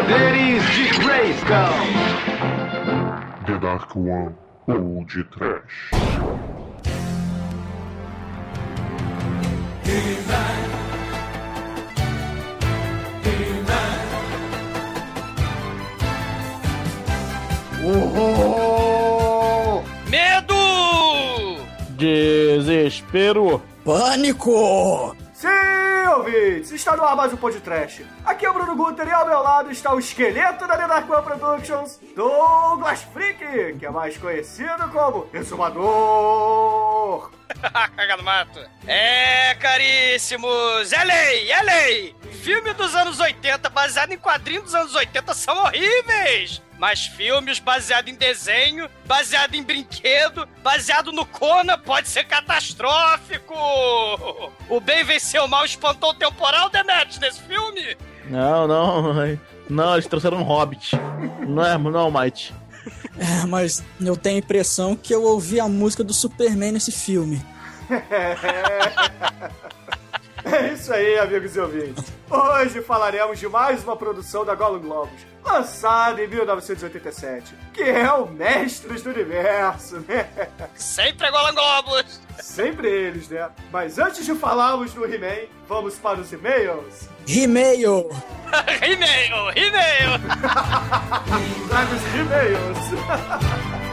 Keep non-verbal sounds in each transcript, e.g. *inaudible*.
poderes de Grayskull. The Dark One ou de Trash. Uhul! Medo! Desespero. Pânico! Ouvintes! Está no ar mais um podcast. Aqui é o Bruno Guter e ao meu lado está o esqueleto da The Dark Productions, Douglas Freak, que é mais conhecido como Exumador. *laughs* Caga no mato. É, caríssimos! É lei, é lei! Filme dos anos 80 baseado em quadrinhos dos anos 80 são horríveis! Mas filmes baseados em desenho, baseado em brinquedo, baseado no Conan pode ser catastrófico! O bem venceu o mal, espantou o temporal, Demet, nesse filme? Não, não. Não, eles trouxeram um hobbit. Não é, não, Might. É, mas eu tenho a impressão que eu ouvi a música do Superman nesse filme. *laughs* É isso aí, amigos e ouvintes. Hoje falaremos de mais uma produção da Golden Globos, lançada em 1987, que é o Mestres do Universo, né? Sempre é Golan Globos! Sempre eles, né? Mas antes de falarmos do He-Man, vamos para os e-mails. E-mail! *laughs* e-mail, e-mail! *laughs* Traga os e-mails.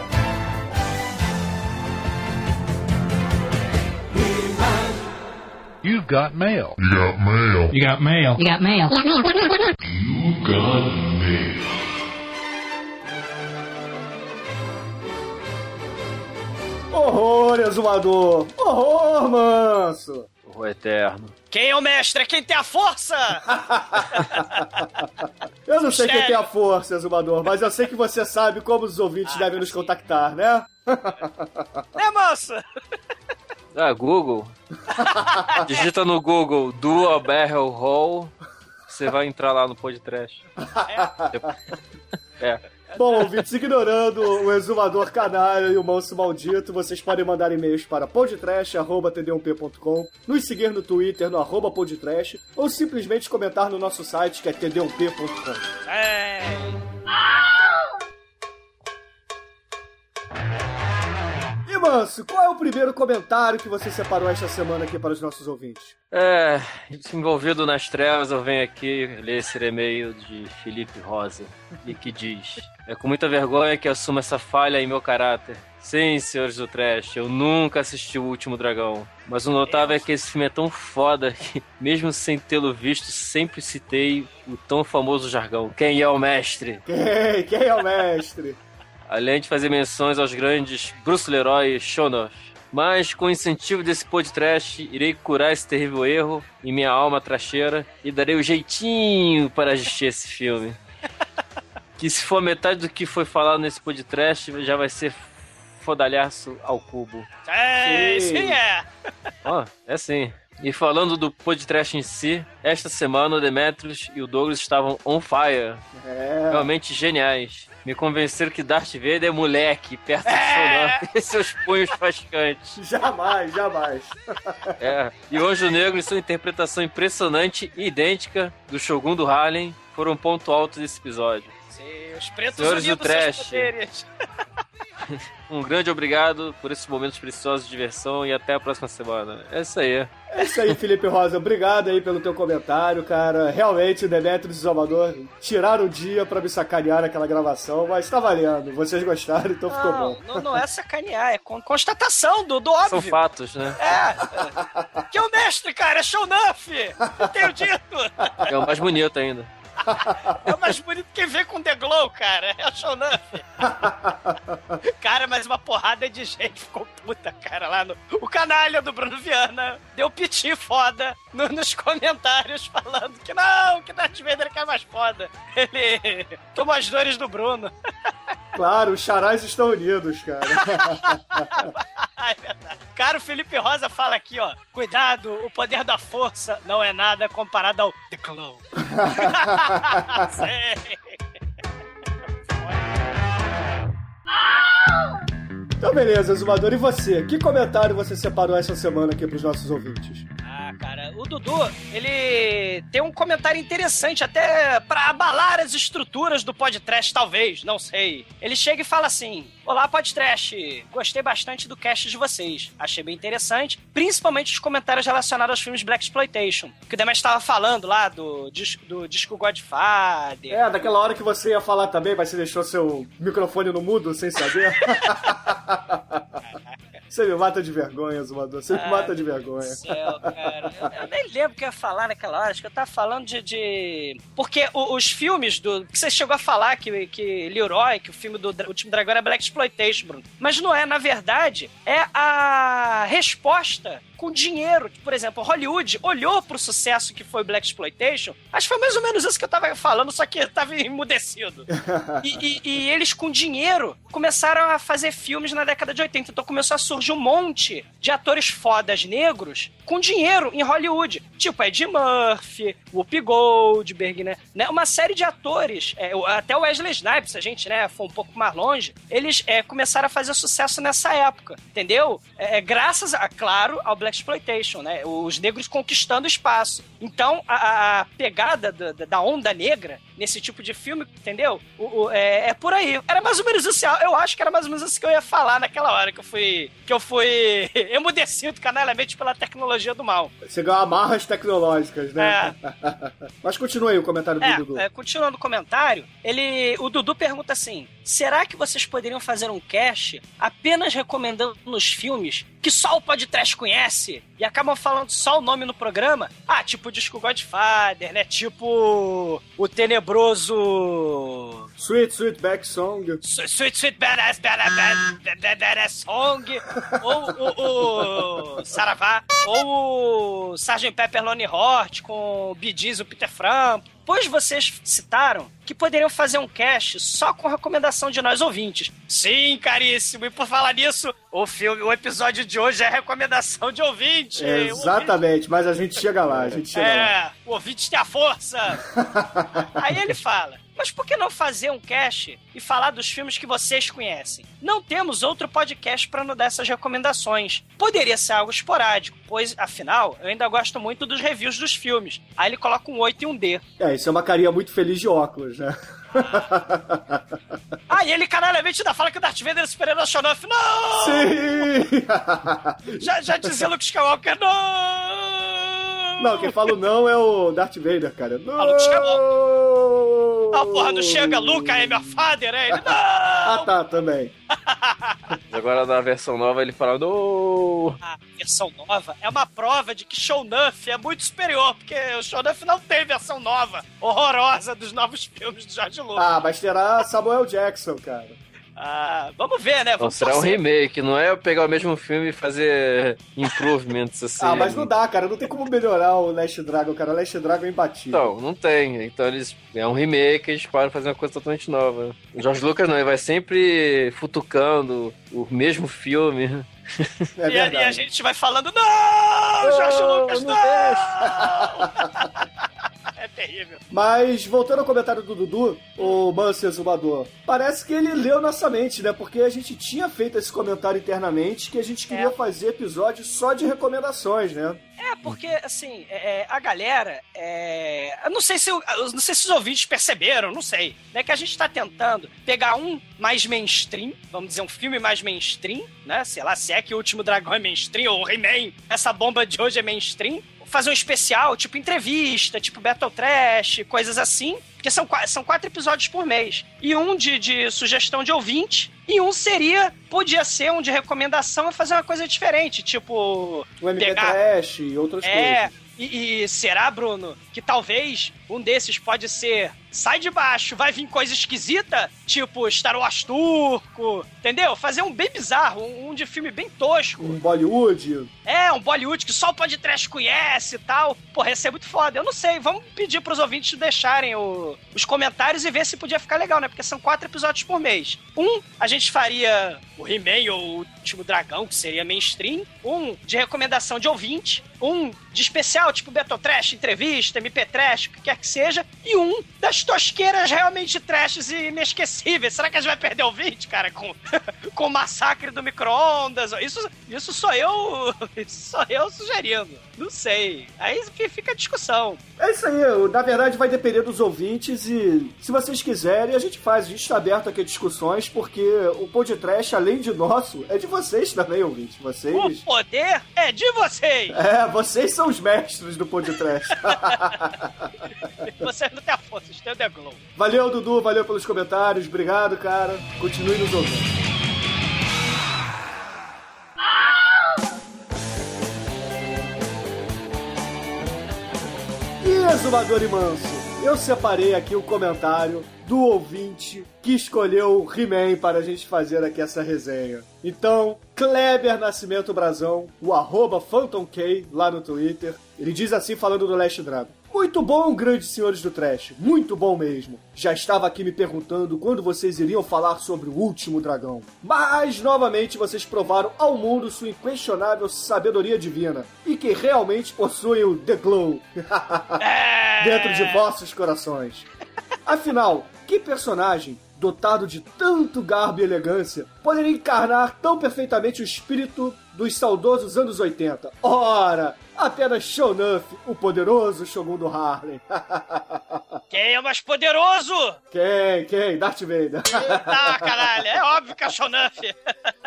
You've got mail. You got mail. You got mail. You got mail. You got mail. Horror, exumador! Horror, manso! O eterno. Quem é o mestre? É quem tem a força! *laughs* Eu não sei quem tem a força, exumador, mas eu sei que você sabe como os ouvintes Ah, devem nos contactar, né? né, moça? *laughs* Ah, Google. *laughs* Digita no Google Dual Barrel Hole. Você vai entrar lá no podcast. É. Bom, ouvintes, ignorando o exumador canalha e o manso maldito, vocês podem mandar e-mails para podtrash.td1p.com, nos seguir no Twitter no arroba podtrash, ou simplesmente comentar no nosso site que é td1p.com. É. E Manso, qual é o primeiro comentário que você separou esta semana aqui para os nossos ouvintes? É, envolvido nas trevas, eu venho aqui ler esse e-mail de Felipe Rosa, e que diz: É com muita vergonha que assumo essa falha em meu caráter. Sim, senhores do Trash, eu nunca assisti O Último Dragão. Mas o notável é que esse filme é tão foda que, mesmo sem tê-lo visto, sempre citei o tão famoso jargão: Quem é o mestre? Quem? Quem é o mestre? Além de fazer menções aos grandes Bruce Leroy e Shonoff. Mas, com o incentivo desse podcast, irei curar esse terrível erro em minha alma tracheira e darei o jeitinho para assistir esse filme. *laughs* Que se for metade do que foi falado nesse podcast, já vai ser fodalhaço ao cubo. É, Sim. sim é. Ó, é sim. E falando do podcast em si, esta semana o Demetrius e o Douglas estavam on fire. É. Realmente geniais. Me convenceram que Darth Vader é moleque, perto do Shonoff e seus punhos fascantes. Jamais, jamais. É. E o Anjo Negro, em sua interpretação impressionante e idêntica do Shogun do Harlem, foram um ponto alto desse episódio. Sim, os pretos Senhores do unidos seus trash. poderes. *laughs* Um grande obrigado por esses momentos preciosos de diversão e até a próxima semana. É isso aí. É isso aí, Felipe Rosa. Obrigado aí pelo teu comentário, cara. Realmente, o Demetrius e o Salvador tiraram o dia pra me sacanear naquela gravação, mas tá valendo. Vocês gostaram, então ficou Não, bom. não, não é sacanear, é con- constatação do, do São óbvio. fatos, né? É. Que é o mestre, cara, é Shownuff. Eu tenho dito. É o mais bonito ainda. É o mais bonito que vem com The Glow, cara. É o Shownuff. Cara, mas uma porrada de gente ficou puta, cara, lá no. O canalha do Bruno Viana deu piti foda no- nos comentários falando que não, que Darth Vader que é mais foda. Ele tomou as dores do Bruno. Claro, os charais estão unidos, cara. *laughs* É verdade. Cara, o Felipe Rosa fala aqui, ó. Cuidado, o poder da força não é nada comparado ao The Glow. *laughs* Sei. Então, beleza, Zumador. E você? Que comentário você separou essa semana aqui pros nossos ouvintes? Cara, o Dudu, ele tem um comentário interessante, até pra abalar as estruturas do podcast, talvez, não sei. Ele chega e fala assim: Olá, podcast. Gostei bastante do cast de vocês. Achei bem interessante, principalmente os comentários relacionados aos filmes Black Exploitation. Que o Demet estava falando lá do, do disco Godfather. É, daquela hora que você ia falar também, mas você deixou seu microfone no mudo sem saber. *laughs* Você me mata de vergonha, Zumador. Você me Ah, mata de vergonha. céu, cara. Eu, eu nem lembro o que eu ia falar naquela hora. Acho que eu tava falando de. de- Porque o- os filmes do. Que você chegou a falar que, que Leroy, que o filme do Último Dragão era Black Exploitation, Bruno. Mas não é, na verdade, é a resposta com dinheiro. Por exemplo, Hollywood olhou pro sucesso que foi Black Exploitation. Acho que foi mais ou menos isso que eu tava falando, só que eu tava *laughs* emudecido. E, e- e eles, com dinheiro, começaram a fazer filmes na década de 80. Então começou a surgir um monte de atores fodas negros com dinheiro em Hollywood. Tipo Ed Murphy, Whoopi Goldberg, né? Né? Uma série de atores, é, até o Wesley Snipes, a gente né, foi um pouco mais longe, eles é, começaram a fazer sucesso nessa época, entendeu? É, é, graças, a, claro, ao Black Exploitation, né? Os negros conquistando espaço. Então, a, a pegada da, da- da onda negra nesse tipo de filme, entendeu? O- o- é, é por aí. Era mais ou menos isso. Eu acho que era mais ou menos isso que eu ia falar naquela hora que eu fui, que eu fui *laughs* emudecido canalhamente pela tecnologia do mal. Você ganhou amarras tecnológicas, né? *laughs* Mas continua aí o comentário do Dudu. É, é, continuando o comentário, ele, o Dudu pergunta assim: será que vocês poderiam fazer um cast apenas recomendando os filmes que só o podcast conhece e acabam falando só o nome no programa? Ah, tipo o disco Godfather, né? Tipo o tenebroso Sweet, Sweet Back Song. Sweet Sweet Badass Badass Badass Badass Song ou o, o Saravá ou o Sgt. Pepper Lonely Heart com o Bee Gees, o Peter Fram. Pois vocês citaram que poderiam fazer um cast só com recomendação de nós ouvintes. Sim, caríssimo. E por falar nisso, o filme, o episódio de hoje é recomendação de ouvinte. Exatamente, mas a gente chega lá, a gente chega lá. É, o ouvinte tem a força. *laughs* Aí ele fala: Mas por que não fazer um cast e falar dos filmes que vocês conhecem? Não temos outro podcast para nos dar essas recomendações. Poderia ser algo esporádico, pois, afinal, eu ainda gosto muito dos reviews dos filmes. Aí ele coloca um 8 e um D. É, isso é uma carinha muito feliz de óculos, né? *laughs* Ah, e ele canalhamente ainda fala que o Darth Vader é super-herói Shonoff. Não! Sim! Já, já dizia Luke Skywalker, não! Não, quem fala não é o Darth Vader, cara. Não! Ah, Luke Skywalker. Ah, porra, não chega, Luke, é meu father, é ele. Não! Ah, tá, também. Agora na versão nova ele fala, no a versão nova é uma prova de que Shownuff é muito superior, porque o Shownuff não tem versão nova, horrorosa dos novos filmes do George Lucas. Ah, mas terá Samuel Jackson, cara. Ah, vamos ver, né? Vamos será um remake, não é eu pegar o mesmo filme e fazer *laughs* improvements assim. Ah, mas não dá, cara. Não tem como melhorar o Last Dragon, cara. O Last Dragon é imbatível. Então, não tem. Então eles. É um remake, eles podem fazer uma coisa totalmente nova. O George Lucas não, ele vai sempre futucando o mesmo filme. é E, a- e a gente vai falando, não, George Não, Lucas, não não! *laughs* é terrível. Mas, voltando ao comentário do Dudu, o Manso Exumador, parece que ele leu nossa mente, né? Porque a gente tinha feito esse comentário internamente que a gente queria É. fazer episódio só de recomendações, né? É, porque, assim, é, é, a galera, é, eu não sei se eu, eu não sei se os ouvintes perceberam, não sei, né, que a gente tá tentando pegar um mais mainstream, vamos dizer, um filme mais mainstream, né, sei lá, se é que o Último Dragão é mainstream, ou He-Man, essa bomba de hoje é mainstream, fazer um especial, tipo entrevista, tipo Battle Trash, coisas assim, porque são, são quatro episódios por mês, e um de, de sugestão de ouvinte, e um seria, podia ser um de recomendação e fazer uma coisa diferente, tipo... O MP Pegar- Trash e outras É, coisas. e, e será, Bruno, que talvez um desses pode ser sai de baixo, vai vir coisa esquisita, tipo Star Wars turco, entendeu? Fazer um bem bizarro, um, um de filme bem tosco. Um Bollywood. É, um Bollywood que só o podcast conhece e tal. Porra, ia ser muito foda. Eu não sei, vamos pedir pros ouvintes deixarem o- os comentários e ver se podia ficar legal, né? Porque são quatro episódios por mês. Um, a gente faria o He-Man ou o Último Dragão, que seria mainstream. Um de recomendação de ouvinte. Um de especial, tipo Battle Trash, entrevista, MP Trash, o que quer que seja. E um das tosqueiras realmente trashes e inesquecíveis. Será que a gente vai perder ouvinte, cara, com, *laughs* com o massacre do micro-ondas? Isso, isso sou eu. *laughs* Isso sou eu sugerindo. Não sei. Aí fica a discussão. É isso aí, na verdade vai depender dos ouvintes e se vocês quiserem a gente faz, a gente está aberto aqui a discussões porque o podcast, além de nosso, é de vocês também, ouvintes. Vocês... O poder é de vocês! É, vocês são os mestres do podcast. *laughs* vocês não têm a força, vocês têm o Glow. Valeu, Dudu, valeu pelos comentários, obrigado, cara. Continue nos ouvindo. E exumador e manso, eu separei aqui o comentário do ouvinte que escolheu o He-Man para a gente fazer aqui essa resenha. Então, Kleber Nascimento Brazão, o arroba Phantom K lá no Twitter, ele diz assim falando do Last Dragon. Muito bom, grandes senhores do trash. Muito bom mesmo. Já estava aqui me perguntando quando vocês iriam falar sobre o último dragão. Mas, novamente, vocês provaram ao mundo sua inquestionável sabedoria divina. E que realmente possuem o The Glow. *laughs* Dentro de vossos corações. Afinal, que personagem dotado de tanto garbo e elegância, poderia encarnar tão perfeitamente o espírito dos saudosos anos 80. Ora, apenas Shonuff, o poderoso Shogun do Harlem. *laughs* Quem é o mais poderoso? Quem? Quem? Darth Vader. Ah, caralho, é óbvio que é Shonuff.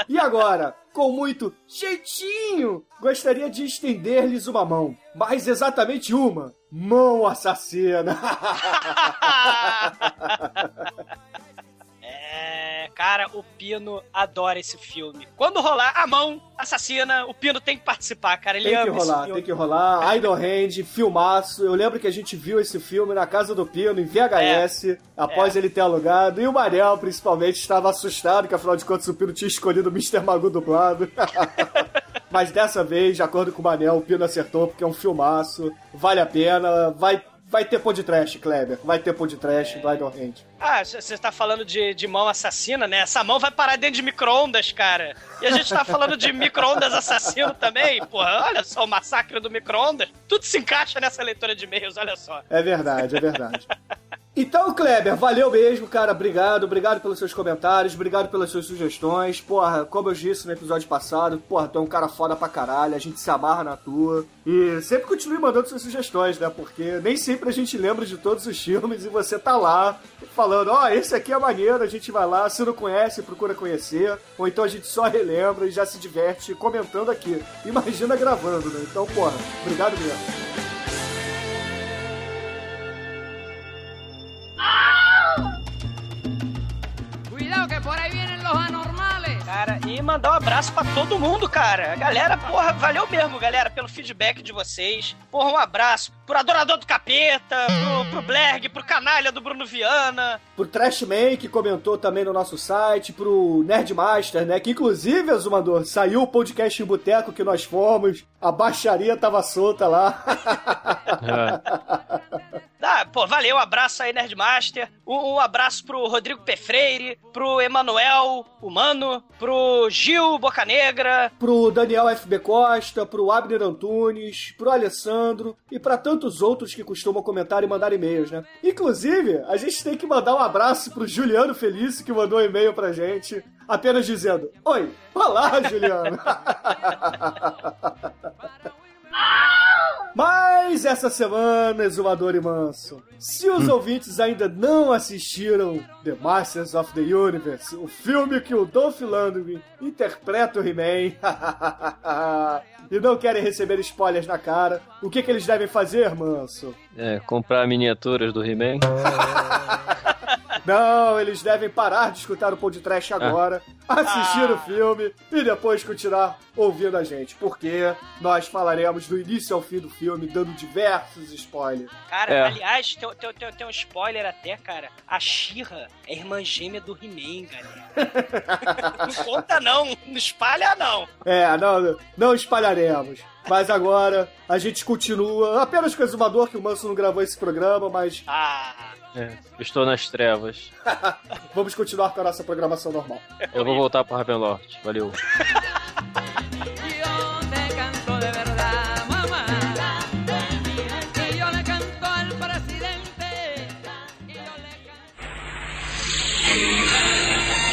E agora, com muito jeitinho, gostaria de estender-lhes uma mão. Mas exatamente uma. Mão assassina. *laughs* *laughs* É, cara, o Pino adora esse filme. Quando rolar a mão assassina, o Pino tem que participar, cara. Ele tem ama que rolar, esse filme. tem que rolar. Idle Hand, filmaço. Eu lembro que a gente viu esse filme na casa do Pino, em VHS, após ele ter alugado. E o Mariel, principalmente, estava assustado, que afinal de contas o Pino tinha escolhido o Mr. Magoo dublado. *laughs* Mas dessa vez, de acordo com o Manel, o Pino acertou, porque é um filmaço. Vale a pena. Vai, vai ter pão de trash, Kleber. Vai ter pão de trash do Idle Hand. Ah, você tá falando de, de mão assassina, né? Essa mão vai parar dentro de micro-ondas, cara. E a gente tá falando de micro-ondas assassino também. Porra, olha só o massacre do micro-ondas. Tudo se encaixa nessa leitura de e-mails, olha só. É verdade, é verdade. *laughs* Então, Kleber, valeu mesmo, cara. Obrigado, obrigado pelos seus comentários, obrigado pelas suas sugestões. Porra, como eu disse no episódio passado, porra, tu é um cara foda pra caralho, a gente se amarra na tua. E sempre continue mandando suas sugestões, né? Porque nem sempre a gente lembra de todos os filmes e você tá lá falando, ó, oh, esse aqui é maneiro, a gente vai lá, se não conhece, procura conhecer. Ou então a gente só relembra e já se diverte comentando aqui. Imagina gravando, né? Então, porra, obrigado mesmo. Cuidado que por ahí vienen los anormales. E mandar um abraço pra todo mundo, cara. Galera, porra, valeu mesmo, galera, pelo feedback de vocês. Porra, um abraço pro Adorador do Capeta, pro, pro Blerg, pro Canalha do Bruno Viana. Pro Trashman, que comentou também no nosso site, pro Nerdmaster, né? Que inclusive, Azumador, saiu o podcast em boteco que nós fomos, a baixaria tava solta lá. *laughs* Ah, pô, valeu, um abraço aí, Nerdmaster. Um, um abraço pro Rodrigo P. Freire, pro Emanuel Humano, pro Gil Bocanegra, pro Daniel FB Costa, pro Abner Antunes, pro Alessandro e para tantos outros que costumam comentar e mandar e-mails, né? Inclusive, a gente tem que mandar um abraço pro Juliano Felício, que mandou um e-mail pra gente, apenas dizendo: Oi, olá, Juliano! *laughs* Mas essa semana, Exumador e Manso, se os ouvintes ainda não assistiram The Masters of the Universe, o filme que o Dolph Lundgren interpreta o He-Man, *laughs* e não querem receber spoilers na cara, o que, que eles devem fazer, Manso? É, comprar miniaturas do He-Man. *laughs* Não, eles devem parar de escutar o podcast agora, assistir Ah. o filme e depois continuar ouvindo a gente, porque nós falaremos do início ao fim do filme, dando diversos spoilers. Cara, É. aliás, tem, tem, tem, tem um spoiler até, cara. A Shira é irmã gêmea do He-Man, galera. *laughs* não conta não, não espalha não. É, não, não espalharemos. Mas agora a gente continua, apenas com o Exumador, que o Manso não gravou esse programa, mas Ah, É, estou nas trevas. *laughs* vamos continuar com a nossa programação normal. Eu vou voltar pro Ravenloft. Valeu.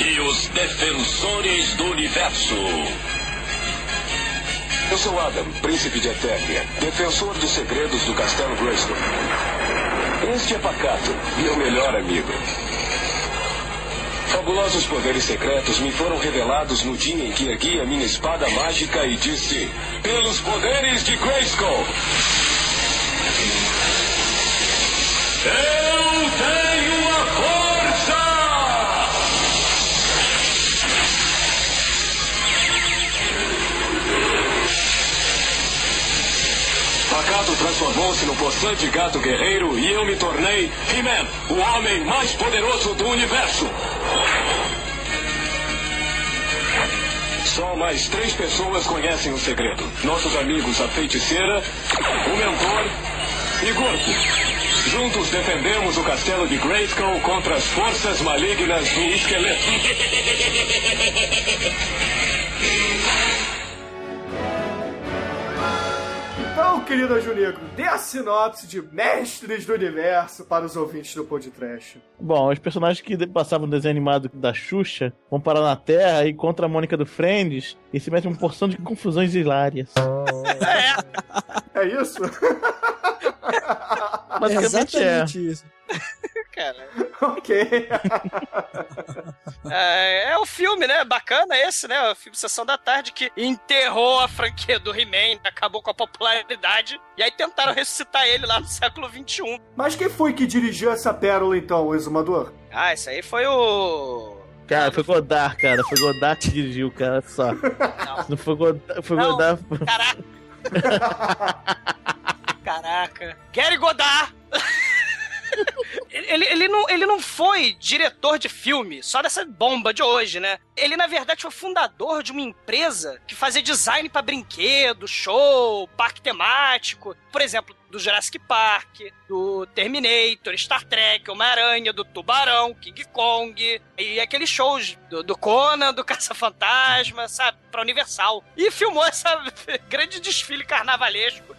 E os defensores do universo. Eu sou Adam, príncipe de Eternia, defensor dos segredos do Castelo Grayskull. Este é Pacato, meu melhor amigo. Fabulosos poderes secretos me foram revelados no dia em que ergui a minha espada mágica e disse: Pelos poderes de Grayskull! Eu tenho Pacato transformou-se no possante gato guerreiro e eu me tornei He-Man, o homem mais poderoso do universo. Só mais três pessoas conhecem o segredo. Nossos amigos a feiticeira, o mentor e Gorko. Juntos defendemos o castelo de Grayskull contra as forças malignas do esqueleto. *laughs* Então, querido Anjo Negro, dê a sinopse de Mestres do Universo para os ouvintes do Podcast. Bom, os personagens que passavam no desenho animado da Xuxa vão parar na Terra e contra a Mônica do Friends e se metem uma porção de confusões hilárias. É isso? Basicamente é. Exatamente isso. *laughs* Cara, *laughs* ok. *laughs* é, é o filme, né? Bacana esse, né? O filme Sessão da Tarde que enterrou a franquia do He-Man, acabou com a popularidade. E aí tentaram ressuscitar ele lá no século XXI. Mas quem foi que dirigiu essa pérola, então, o exumador? Ah, esse aí foi o. Cara, foi Godard, cara. Foi Godard que dirigiu, cara, só. Não foi Godard. Foi Não. Godard. Caraca! *laughs* Caraca. Gary Godard! Ele, ele, não, ele não foi diretor de filme só dessa bomba de hoje, né? Ele, na verdade, foi fundador de uma empresa que fazia design pra brinquedo, show, parque temático. Por exemplo, do Jurassic Park, do Terminator, Star Trek, Homem-Aranha, do Tubarão, King Kong, e aqueles shows do, do Conan, do Caça-Fantasma, sabe? Pra Universal. E filmou essa *laughs* grande desfile carnavalesco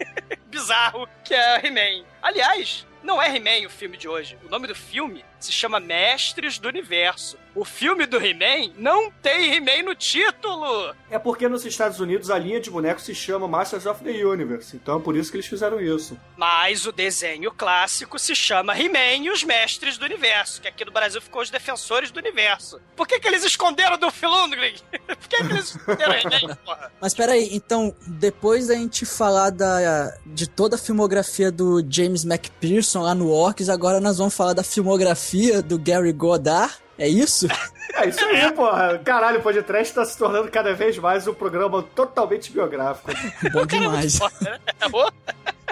*laughs* bizarro que é He-Man. Aliás, não é He-Man o filme de hoje. O nome do filme se chama Mestres do Universo. O filme do He-Man não tem He-Man no título. É porque nos Estados Unidos a linha de bonecos se chama Masters of the Universe. Então é por isso que eles fizeram isso. Mas o desenho clássico se chama He-Man e os Mestres do Universo, que aqui no Brasil ficou os Defensores do Universo. Por que, que eles esconderam do Lundgren? *laughs* Por que, que eles esconderam He-Man, porra? Mas peraí, então, depois da gente falar da, de toda a filmografia do James McPherson lá no Orcs, agora nós vamos falar da filmografia do Gary Godard? É isso? *laughs* É isso aí, porra. Caralho, o podcast tá se tornando cada vez mais um programa totalmente biográfico. Bom demais.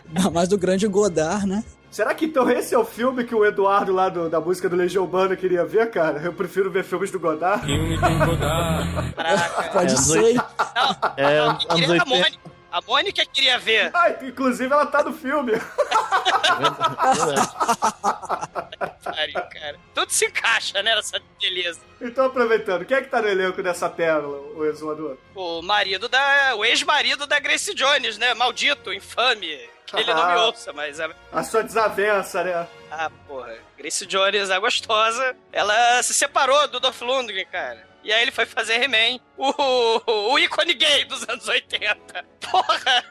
Ainda mais do grande Godard, né? Será que então esse é o filme que o Eduardo lá do- da música do Legião Urbana queria ver, cara? Eu prefiro ver filmes do Godard. Pode É, ser. É, Não, anos quem queria a 80. Mônica. A Mônica queria ver. Ah, inclusive ela tá no filme. Pariu, cara. Tudo se encaixa, né, nessa beleza. Então, aproveitando, quem é que tá no elenco dessa pérola, o exumador? O marido da. O ex-marido da Grace Jones, né? Maldito, infame. Que ele não me *laughs* Ah. ouça, mas. A... A sua desavença, né? Ah, porra. Grace Jones, a gostosa, ela se separou do Dolph Lundgren, cara. E aí ele foi fazer He-Man, o, o ícone gay dos anos 80. Porra!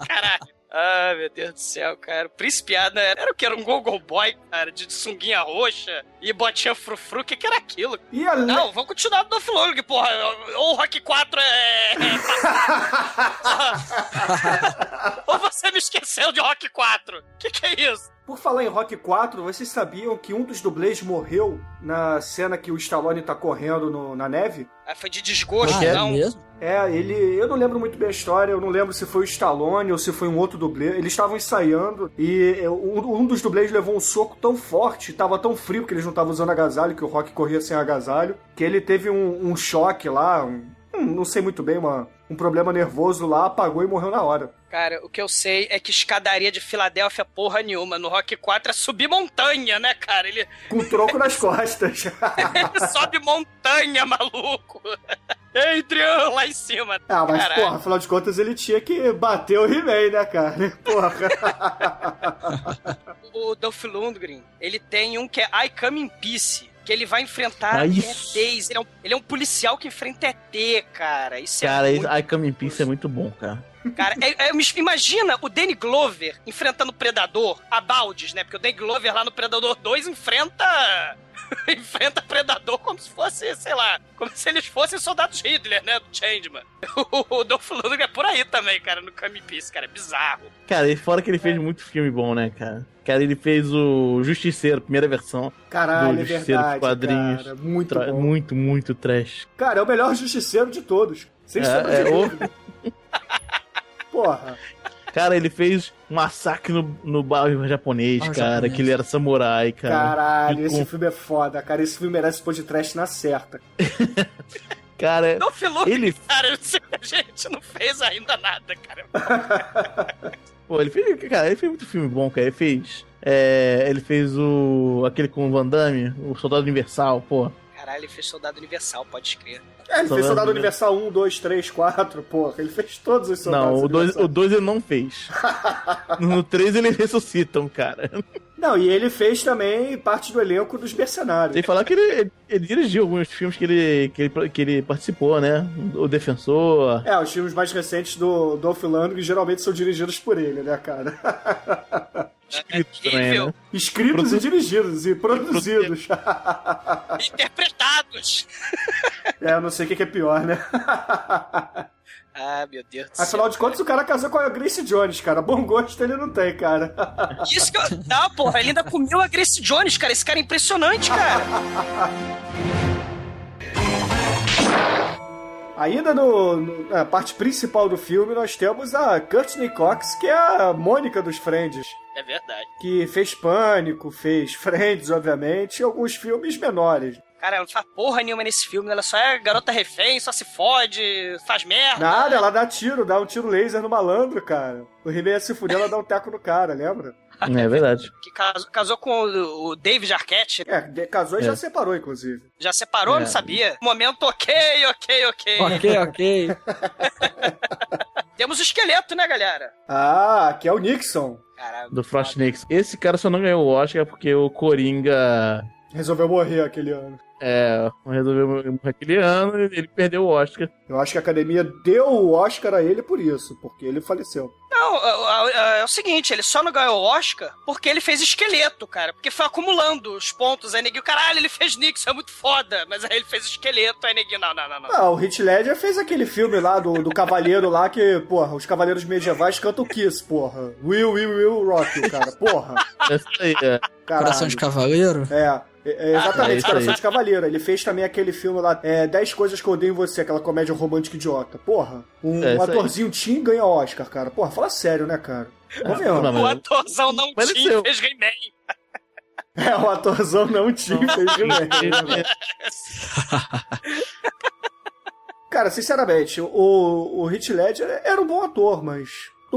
*laughs* Caralho. Ah, meu Deus do céu, cara. O Príncipe Adam era, era o que? Era um go-go boy, cara, de sunguinha roxa e botinha frufru. O que, que era aquilo? E a Não, vamos continuar do Dolph Lundgren, porra. Ou o Rock 4 é... é- *laughs* *laughs* Ou você me esqueceu de Rock 4. O que, que é isso? Por falar em Rock 4, vocês sabiam que um dos dublês morreu na cena que o Stallone tá correndo no- na neve? Ah, foi de desgosto, Ah, é não? mesmo? É, ele. Eu não lembro muito bem a história, eu não lembro se foi o Stallone ou se foi um outro dublê. Eles estavam ensaiando e é, um, um dos dublês levou um soco tão forte, tava tão frio porque eles não estavam usando agasalho, que o Rock corria sem agasalho, que ele teve um, um choque lá, um- um, não sei muito bem, uma, um problema nervoso lá, apagou e morreu na hora. Cara, o que eu sei é que escadaria de Filadélfia porra nenhuma. No Rock 4 é subir montanha, né, cara? Ele, *laughs* Com tronco nas costas. ele *laughs* sobe montanha, maluco. *laughs* Adrian, lá em cima. Ah, mas, Caralho. porra, afinal de contas ele tinha que bater o He-Man, né, cara? Porra. O Dolph Lundgren, ele tem um que é I Come in Peace. Que ele vai enfrentar Ah. ETs. Ele é, um, ele é um policial que enfrenta ET, cara. Isso Cara, é muito... I Come in Peace é muito bom, cara. Cara, é- é- imagina o Danny Glover enfrentando o Predador a baldes, né? Porque o Danny Glover lá no Predador 2 enfrenta. *laughs* enfrenta Predador como se fosse, sei lá, como se eles fossem soldados Hitler, né? Do Changeman. *laughs* O, o Dolph Lundgren é por aí também, cara, no Kami Peace, cara. É bizarro. Cara, e fora que ele fez muito filme bom, né, cara? Cara, ele fez o Justiceiro, primeira versão. Caralho, do é Justiceiro verdade, dos quadrinhos. cara. Muito Tra- bom. Muito, muito trash. Cara, é o melhor justiceiro de todos. Sem É, sombra de é, o-. Porra. Cara, ele fez um massacre no, no bairro japonês, Ah, cara, japonês. que ele era samurai, cara. Caralho, E esse com- filme é foda, cara. Esse filme merece pôr de trash na certa. *laughs* Cara, Dolph Lundgren, ele, cara, a gente não fez ainda nada, cara. *laughs* pô, ele fez, cara, ele fez muito filme bom, cara. Ele fez, é, ele fez o aquele com o Van Damme, o Soldado Universal, pô. Caralho, ele fez Soldado Universal, pode crer. É, ele Soldado fez Soldado Universal. Universal 1, 2, 3, 4, porra. Ele fez todos os soldados Não, o 2 Universal. o dois ele não fez. *laughs* No 3 eles ressuscitam, cara. Não, e ele fez também parte do elenco dos Mercenários. Tem que falar que ele, ele, ele dirigiu alguns filmes que ele, que ele, que ele participou, né? O Defensor. É, os filmes mais recentes do Dolph Lundgren geralmente são dirigidos por ele, né, cara? *laughs* Escritos também, Incrível. né? Escritos e dirigidos e produzidos. Interpretados. é, eu não sei o que é pior, né? Ah, meu Deus do céu. Afinal de contas, o cara casou com a Grace Jones, cara. Bom gosto ele não tem, cara. Isso que eu. Ah, porra, ele ainda comeu a Grace Jones, cara. Esse cara é impressionante, cara. *laughs* Ainda no, no- na parte principal do filme, nós temos a Courtney Cox, que é a Mônica dos Friends. É verdade. Que fez Pânico, fez Friends, obviamente, e alguns filmes menores. Cara, ela não faz porra nenhuma nesse filme. Ela só é garota refém, só se fode, faz merda. Nada, ela dá tiro, dá um tiro laser no malandro, cara. O He-Man se fuder, ela dá um teco no cara, lembra? É verdade. Que casou, casou com o, o David Arquette. É, casou e É. já separou, inclusive. Já separou? É. Não sabia. Momento ok, ok, ok. Ok, ok. *laughs* Temos o esqueleto, né, galera? Ah, que é o Nixon. Caralho. Do Frost Nix. Esse cara só não ganhou o Oscar porque o Coringa Resolveu morrer aquele ano. É, resolveu morrer aquele ano e ele perdeu o Oscar. Eu acho que a academia deu o Oscar a ele por isso, porque ele faleceu. Não, é, é- é o seguinte, ele só não ganhou o Oscar porque ele fez esqueleto, cara. Porque foi acumulando os pontos. Aí neguinho, caralho, ele fez Nixon, é muito foda. Mas aí ele fez esqueleto, aí neguinho, não, não, não, não. Ah, o Heath Ledger fez aquele filme lá do, do cavaleiro lá que, porra, os cavaleiros medievais cantam Kiss, porra. Will, Will, Will Rock, cara, porra. Essa aí, é. Caralho. Coração de Cavaleiro? É, é, é é exatamente, isso Coração aí. de Cavaleiro. Ele fez também aquele filme lá, é, 10 Coisas que eu odeio em você, aquela comédia romântica idiota. Porra, um, É, um atorzinho teen ganha Oscar, cara. Porra, fala sério, né, cara? Convenhamos. não, O atorzão não Mas eu- fez He-Man. *laughs* É, o atorzão não tinha, fez He-Man. *laughs* Cara, sinceramente, o, o Heath Ledger era um bom ator, mas...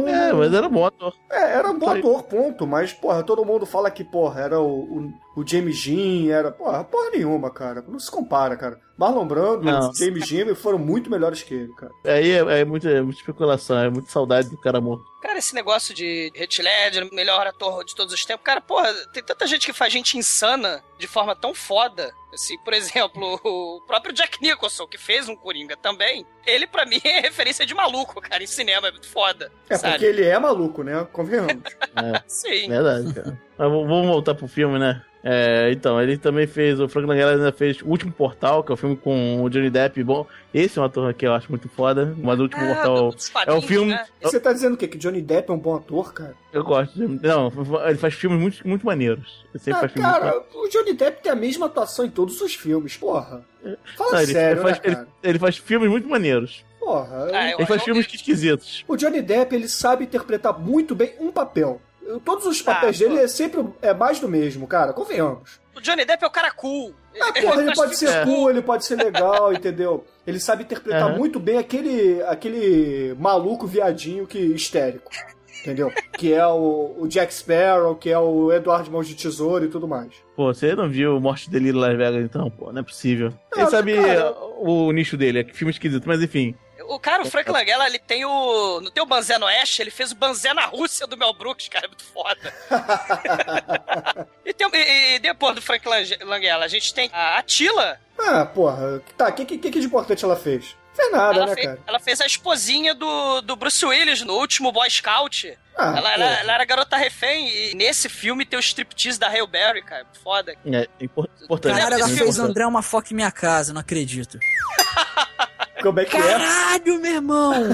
não- É, mas era bom ator. É, era um bom Foi. ator, ponto. Mas, porra, todo mundo fala que, porra, era o, o, o James Jean, era. Porra, porra nenhuma, cara. Não se compara, cara. Marlon Brando Não. e James Jean foram muito melhores que ele, cara. Aí é, é muita, é muita especulação, é muita saudade do cara morto. Cara, esse negócio de Heath Ledger, melhor ator de todos os tempos, cara, porra, tem tanta gente que faz gente insana de forma tão foda. Assim, por exemplo, o próprio Jack Nicholson, que fez um Coringa também, ele pra mim é referência de maluco, cara, em cinema, é muito foda. É sabe? porque ele é maluco, né? Convenhamos. É, Sim. verdade, cara. Mas vamos voltar pro filme, né? É, então, ele também fez, o Frank Langella ainda fez O Último Portal, que é o filme com o Johnny Depp. Bom, esse é um ator que eu acho muito foda, mas o Último Ah, Portal é o filme... né? Você tá dizendo o quê? Que Johnny Depp é um bom ator, cara? Eu gosto. Não, ele faz filmes muito, muito maneiros. Ele sempre Ah, faz filmes muito cara, o Johnny Depp tem a mesma atuação em todos os filmes, porra. Fala Não, ele, sério, ele faz, né, ele- cara? ele faz filmes muito maneiros. Porra. Ah, Ele faz filmes esquisitos. O Johnny Depp, ele sabe interpretar muito bem um papel. Todos os papéis Ah, dele pô. é sempre é mais do mesmo, cara. Convenhamos. O Johnny Depp é o cara cool. Ah, porra, ele *laughs* pode ser filme cool, ele pode ser legal, entendeu? Ele sabe interpretar Aham. muito bem aquele, aquele maluco viadinho que histérico, entendeu? *laughs* Que é o, o Jack Sparrow, que é o Eduardo Mãos de Tesouro e tudo mais. Pô, você não viu Morte Delírio Las Vegas, então? Pô, não é possível. Não, Ele sabe cara. o nicho dele, é filme esquisito, mas enfim. O cara, o Frank Langella, ele tem o. No teu Banzé no Oeste, ele fez o Banzé na Rússia do Mel Brooks, cara, é muito foda. *laughs* e, tem, e, e depois do Frank Lange- Langella, a gente tem a Atila. Ah, porra. Tá, o que, que, que de importante ela fez? Fez nada, Ela, né, fez, cara? ela fez a esposinha do, do Bruce Willis no último Boy Scout. Ah, ela, ela, ela era garota refém e nesse filme tem o striptease da Hail Berry, cara. Foda. É impor- importante. Cara, ela desse fez? André uma foca em minha casa, não acredito. *laughs* Como é que é? Caralho, meu irmão! *laughs*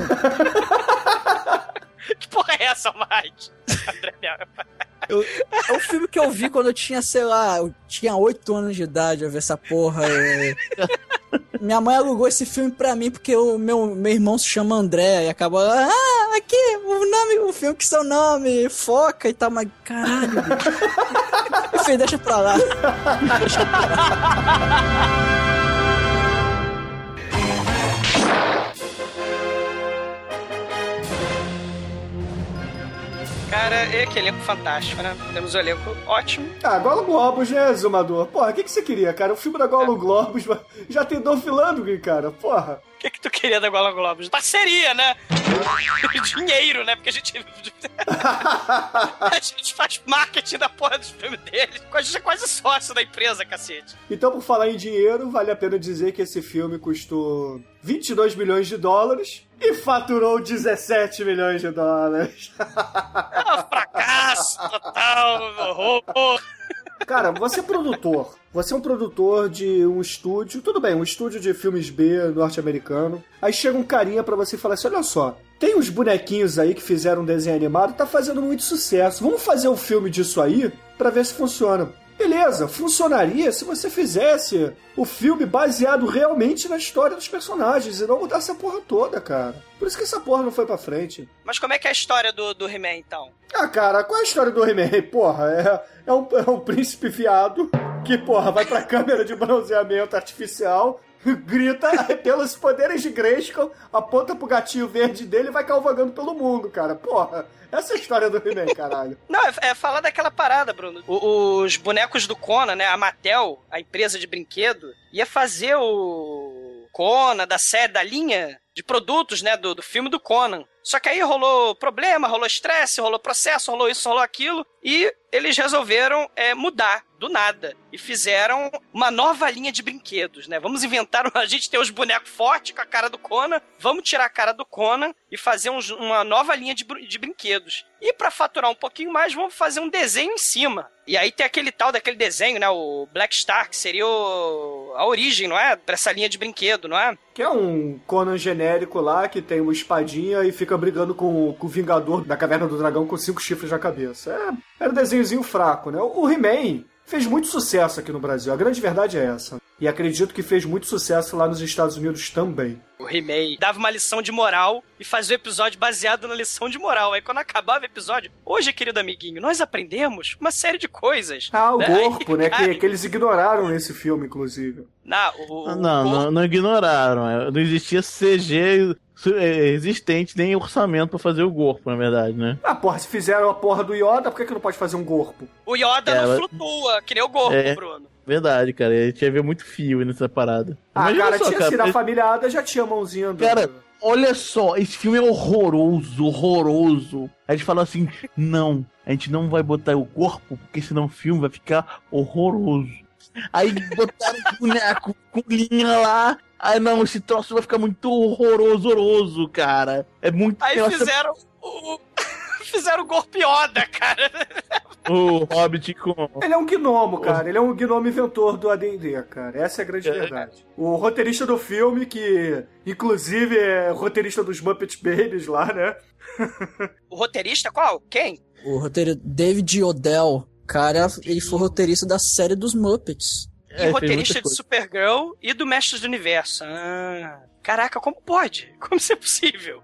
Que porra é essa, Mike? André Mel- É um filme que eu vi quando eu tinha, sei lá, eu tinha 8 anos de idade a ver essa porra. é. *laughs* Minha mãe alugou esse filme pra mim porque o meu, meu irmão se chama André e acabou. Ah, aqui, o nome, o filme que seu nome, foca e tal, mas caralho. *laughs* Enfim, deixa pra lá. Cara, é que elenco fantástico, né? Temos um elenco ótimo. Ah, Golo Globos, né, Zumador? Porra, o que, que você queria, cara? O filme da Golo Globos já tem Dolph Lundgren, cara. Porra. O que, que tu queria da Gola Globos? Parceria, né? *laughs* Dinheiro, né? Porque a gente. *laughs* a gente faz marketing da porra dos filmes deles. A gente é quase sócio da empresa, cacete. Então, por falar em dinheiro, vale a pena dizer que esse filme custou 22 milhões de dólares e faturou 17 milhões de dólares. É um fracasso total, horror. Cara, você é produtor. Você é um produtor de um estúdio, tudo bem, um estúdio de filmes B norte-americano. Aí chega um carinha pra você e fala assim: olha só, tem uns bonequinhos aí que fizeram um desenho animado, tá fazendo muito sucesso. Vamos fazer um filme disso aí pra ver se funciona. Beleza, funcionaria se você fizesse o filme baseado realmente na história dos personagens e não mudar essa porra toda, cara. Por isso que essa porra não foi pra frente. Mas como é que é a história do, do He-Man, então? Ah, cara, qual é a história do He-Man? Porra, é, é, um, é um príncipe viado que, porra, vai pra *laughs* câmera de bronzeamento artificial, *laughs* grita pelos poderes de Grayskull, aponta pro gatinho verde dele e vai cavalgando pelo mundo, cara. Porra, essa é a história do He-Man, *laughs* caralho. Não, é, é falar daquela parada, Bruno. O- os bonecos do Conan, né? A Mattel, a empresa de brinquedo, ia fazer o Conan, da série, da linha de produtos, né? Do, do filme do Conan. Só que aí rolou problema, rolou estresse, rolou processo, rolou isso, rolou aquilo. E eles resolveram é, mudar do nada. E fizeram uma nova linha de brinquedos, né? Vamos inventar. *laughs* A gente tem os bonecos fortes com a cara do Conan. Vamos tirar a cara do Conan e fazer uns- uma nova linha de, de brinquedos. E pra faturar um pouquinho mais, vamos fazer um desenho em cima. E aí tem aquele tal daquele desenho, né? O Black Star, que seria o- a origem, não é? Pra essa linha de brinquedo, não é? Que é um Conan genérico lá que tem uma espadinha e fica brigando com, com o Vingador da Caverna do Dragão com cinco chifres na cabeça. É, era um desenhozinho fraco, né? O He-Man fez muito sucesso aqui no Brasil. A grande verdade é essa. E acredito que fez muito sucesso lá nos Estados Unidos também. O He-Man dava uma lição de moral e fazia o episódio baseado na lição de moral. Aí quando acabava o episódio, hoje, querido amiguinho, nós aprendemos uma série de coisas. Ah, o Né? corpo, né? *laughs* Que, que eles ignoraram nesse filme, inclusive. Não, o, Ah, o Não, corpo- não, não ignoraram. é, Não existia CG é, existente, nem orçamento pra fazer o corpo, na verdade, né? Ah, porra, se fizeram a porra do Yoda, por que, que não pode fazer um corpo? O Yoda Ela- não flutua, que nem o corpo, É. Bruno. Verdade, cara. A gente ia ver muito fio nessa parada. Ah, Imagina cara, só, tinha sido a ele- família Ada já tinha mãozinha do... Cara, olha só, esse filme é horroroso, horroroso. A gente falou assim: não, a gente não vai botar o corpo, porque senão o filme vai ficar horroroso. Aí botaram o boneco *laughs* com linha lá. Aí não, esse troço vai ficar muito horroroso, horroroso, cara. É muito. Aí fizeram o. fizeram o Yoda, cara. O Hobbit com. Ele é um gnomo, cara. Ele é um gnomo inventor do AD&D, cara. Essa é a grande verdade. O roteirista do filme, que inclusive é roteirista dos Muppet Babies lá, né? *laughs* O roteirista qual? Quem? O roteiro David Odell, cara, ele foi roteirista da série dos Muppets. E É, fez roteirista de Supergirl e do Mestres do Universo. Ah, caraca, como pode? *laughs* Como isso é possível?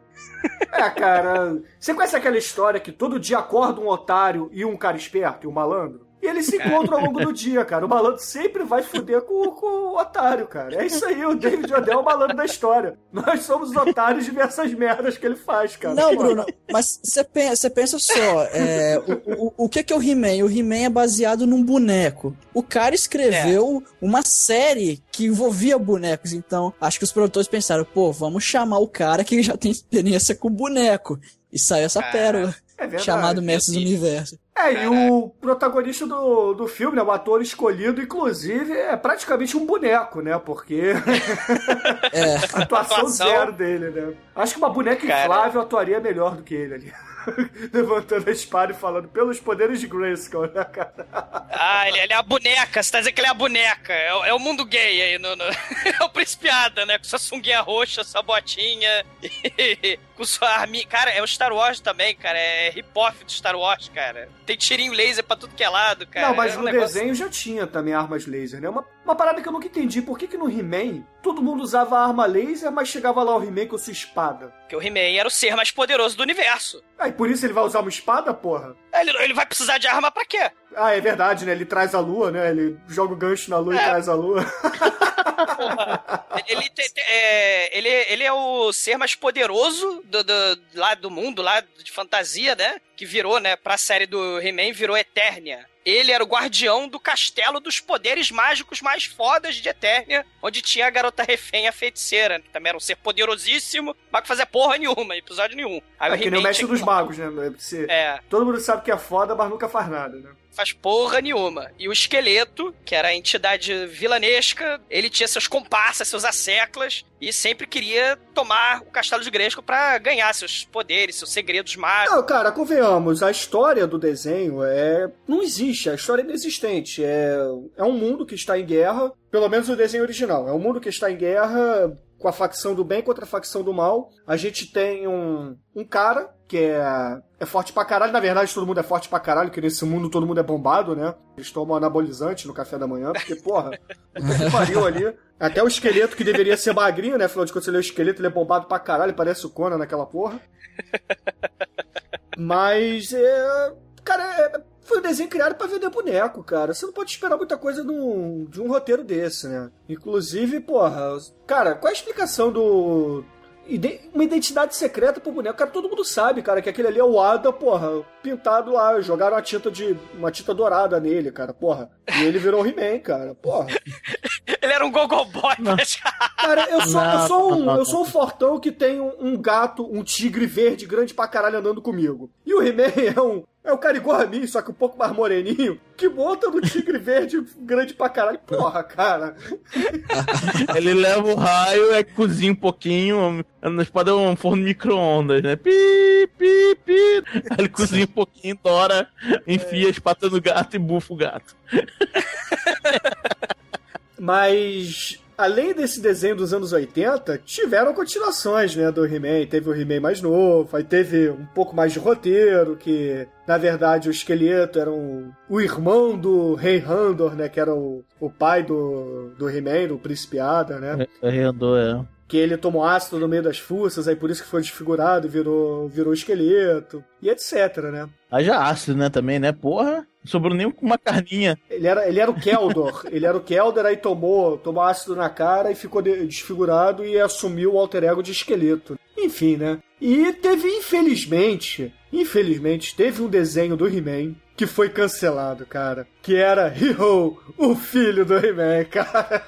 É, cara. Você conhece aquela história que todo dia acorda um otário e um cara esperto, e um malandro? E eles se encontram ao longo do dia, cara. O malandro sempre vai fuder com, com o otário, cara. É isso aí, o David Odell é o malandro da história. Nós somos os otários de essas merdas que ele faz, cara. Não, Bruno, mas você pensa, pensa só, é, o, o, o que que é o He-Man? O He-Man é baseado num boneco. O cara escreveu uma série que envolvia bonecos, então acho que os produtores pensaram, pô, vamos chamar o cara que já tem experiência com boneco. E saiu essa pérola, É verdade. chamado Mestre do Universo. É, e o protagonista do, do filme, né, o ator escolhido, inclusive, é praticamente um boneco, né? Porque *laughs* É. *laughs* a atuação Atuação. zero dele, né? Acho que uma boneca Cara. inflável atuaria melhor do que ele ali. *laughs* Levantando a espada e falando pelos poderes de Grayskull, *laughs* né, cara? Ah, ele, ele é a boneca, você tá dizendo que ele é a boneca. É, o- é o mundo gay aí, no, no- *laughs* é o principiada, né? Com sua sunguinha roxa, sua botinha, com sua arminha. Cara, é o Star Wars também, cara. É hip-hop do Star Wars, cara. Tem tirinho laser pra tudo que é lado, cara. Não, mas É um no negócio- desenho já tinha também armas laser, né? Uma, uma parada que eu nunca entendi. Por que, que no He-Man todo mundo usava arma laser, mas chegava lá o He-Man com sua espada? Porque o He-Man era o ser mais poderoso do universo. Ah, e por isso ele vai usar uma espada, porra? Ele, ele vai precisar de arma pra quê? Ah, é verdade, né? Ele traz a lua, né? Ele joga o gancho na lua e traz a lua. Ele, te- te- é, ele, ele é o ser mais poderoso do, do- lá do mundo, lá de fantasia, né? Que virou, né, pra série do He-Man, virou Eternia. Ele era o guardião do castelo dos poderes mágicos mais fodas de Eternia, onde tinha a garota refém, a feiticeira, que também era um ser poderosíssimo, mas que fazia porra nenhuma, episódio nenhum. Aí É que nem o mestre dos magos, né? Você- É, Todo mundo sabe que é foda, mas nunca faz nada, né? Faz porra nenhuma. E o esqueleto, que era a entidade vilanesca, ele tinha seus comparsas, seus asseclas, e sempre queria tomar o castelo de Gresco pra ganhar seus poderes, seus segredos mágicos. Não, cara, convenhamos, a história do desenho é. não existe, a história é inexistente. É, é um mundo que está em guerra, pelo menos o desenho original. É um mundo que está em guerra com a facção do bem contra a facção do mal. A gente tem um, um cara que é, é forte pra caralho. Na verdade, todo mundo é forte pra caralho, que nesse mundo todo mundo é bombado, né? Eles tomam anabolizante no café da manhã, porque, porra, que pariu ali. Até o esqueleto, que deveria ser magrinho, né? Afinal de contas, ele é o esqueleto, ele é bombado pra caralho, parece o Conan naquela porra. Mas é. Cara, é- foi um desenho criado pra vender boneco, cara. Você não pode esperar muita coisa num- de um roteiro desse, né? Inclusive, porra. Cara, qual é a explicação do. Uma identidade secreta pro boneco. Cara, todo mundo sabe, cara, que aquele ali é o Ada, porra, pintado lá. Jogaram uma tinta de. uma tinta dourada nele, cara, porra. E ele virou He-Man, cara, porra. *laughs* Ele era um gogo boy, mas... *laughs* Cara, eu sou, eu sou, um, eu sou um fortão que tem um, um gato, um tigre verde grande pra caralho andando comigo. E o He-Man é um. É um cara igual a mim, só que um pouco mais moreninho, que monta no tigre *laughs* verde grande pra caralho. Porra, cara. *laughs* Ele leva o raio, é cozinha um pouquinho, na espada é um forno micro-ondas, né? Pi, pi, pi. Aí ele cozinha um pouquinho, tora, enfia as patas no gato e bufa o gato. Mas. Além desse desenho dos anos 80, tiveram continuações, né, do He-Man. Teve o He-Man mais novo, aí teve um pouco mais de roteiro, que, na verdade, o esqueleto era um, o irmão do Rei Handor, né, que era o, o pai do, do He-Man, do Príncipe Ada, né? Corredor, é. Que ele tomou ácido no meio das fuças, aí por isso que foi desfigurado e virou, virou esqueleto, e etc, né? Haja ácido, né, também, né? Porra, não sobrou nem uma carninha. Ele era, ele era o Keldor, *laughs* ele era o Keldor, aí tomou, tomou ácido na cara e ficou de- desfigurado e assumiu o alter ego de esqueleto. Enfim, né? E teve, infelizmente, infelizmente, teve um desenho do He-Man que foi cancelado, cara. Que era He-Ho, o filho do He-Man, cara.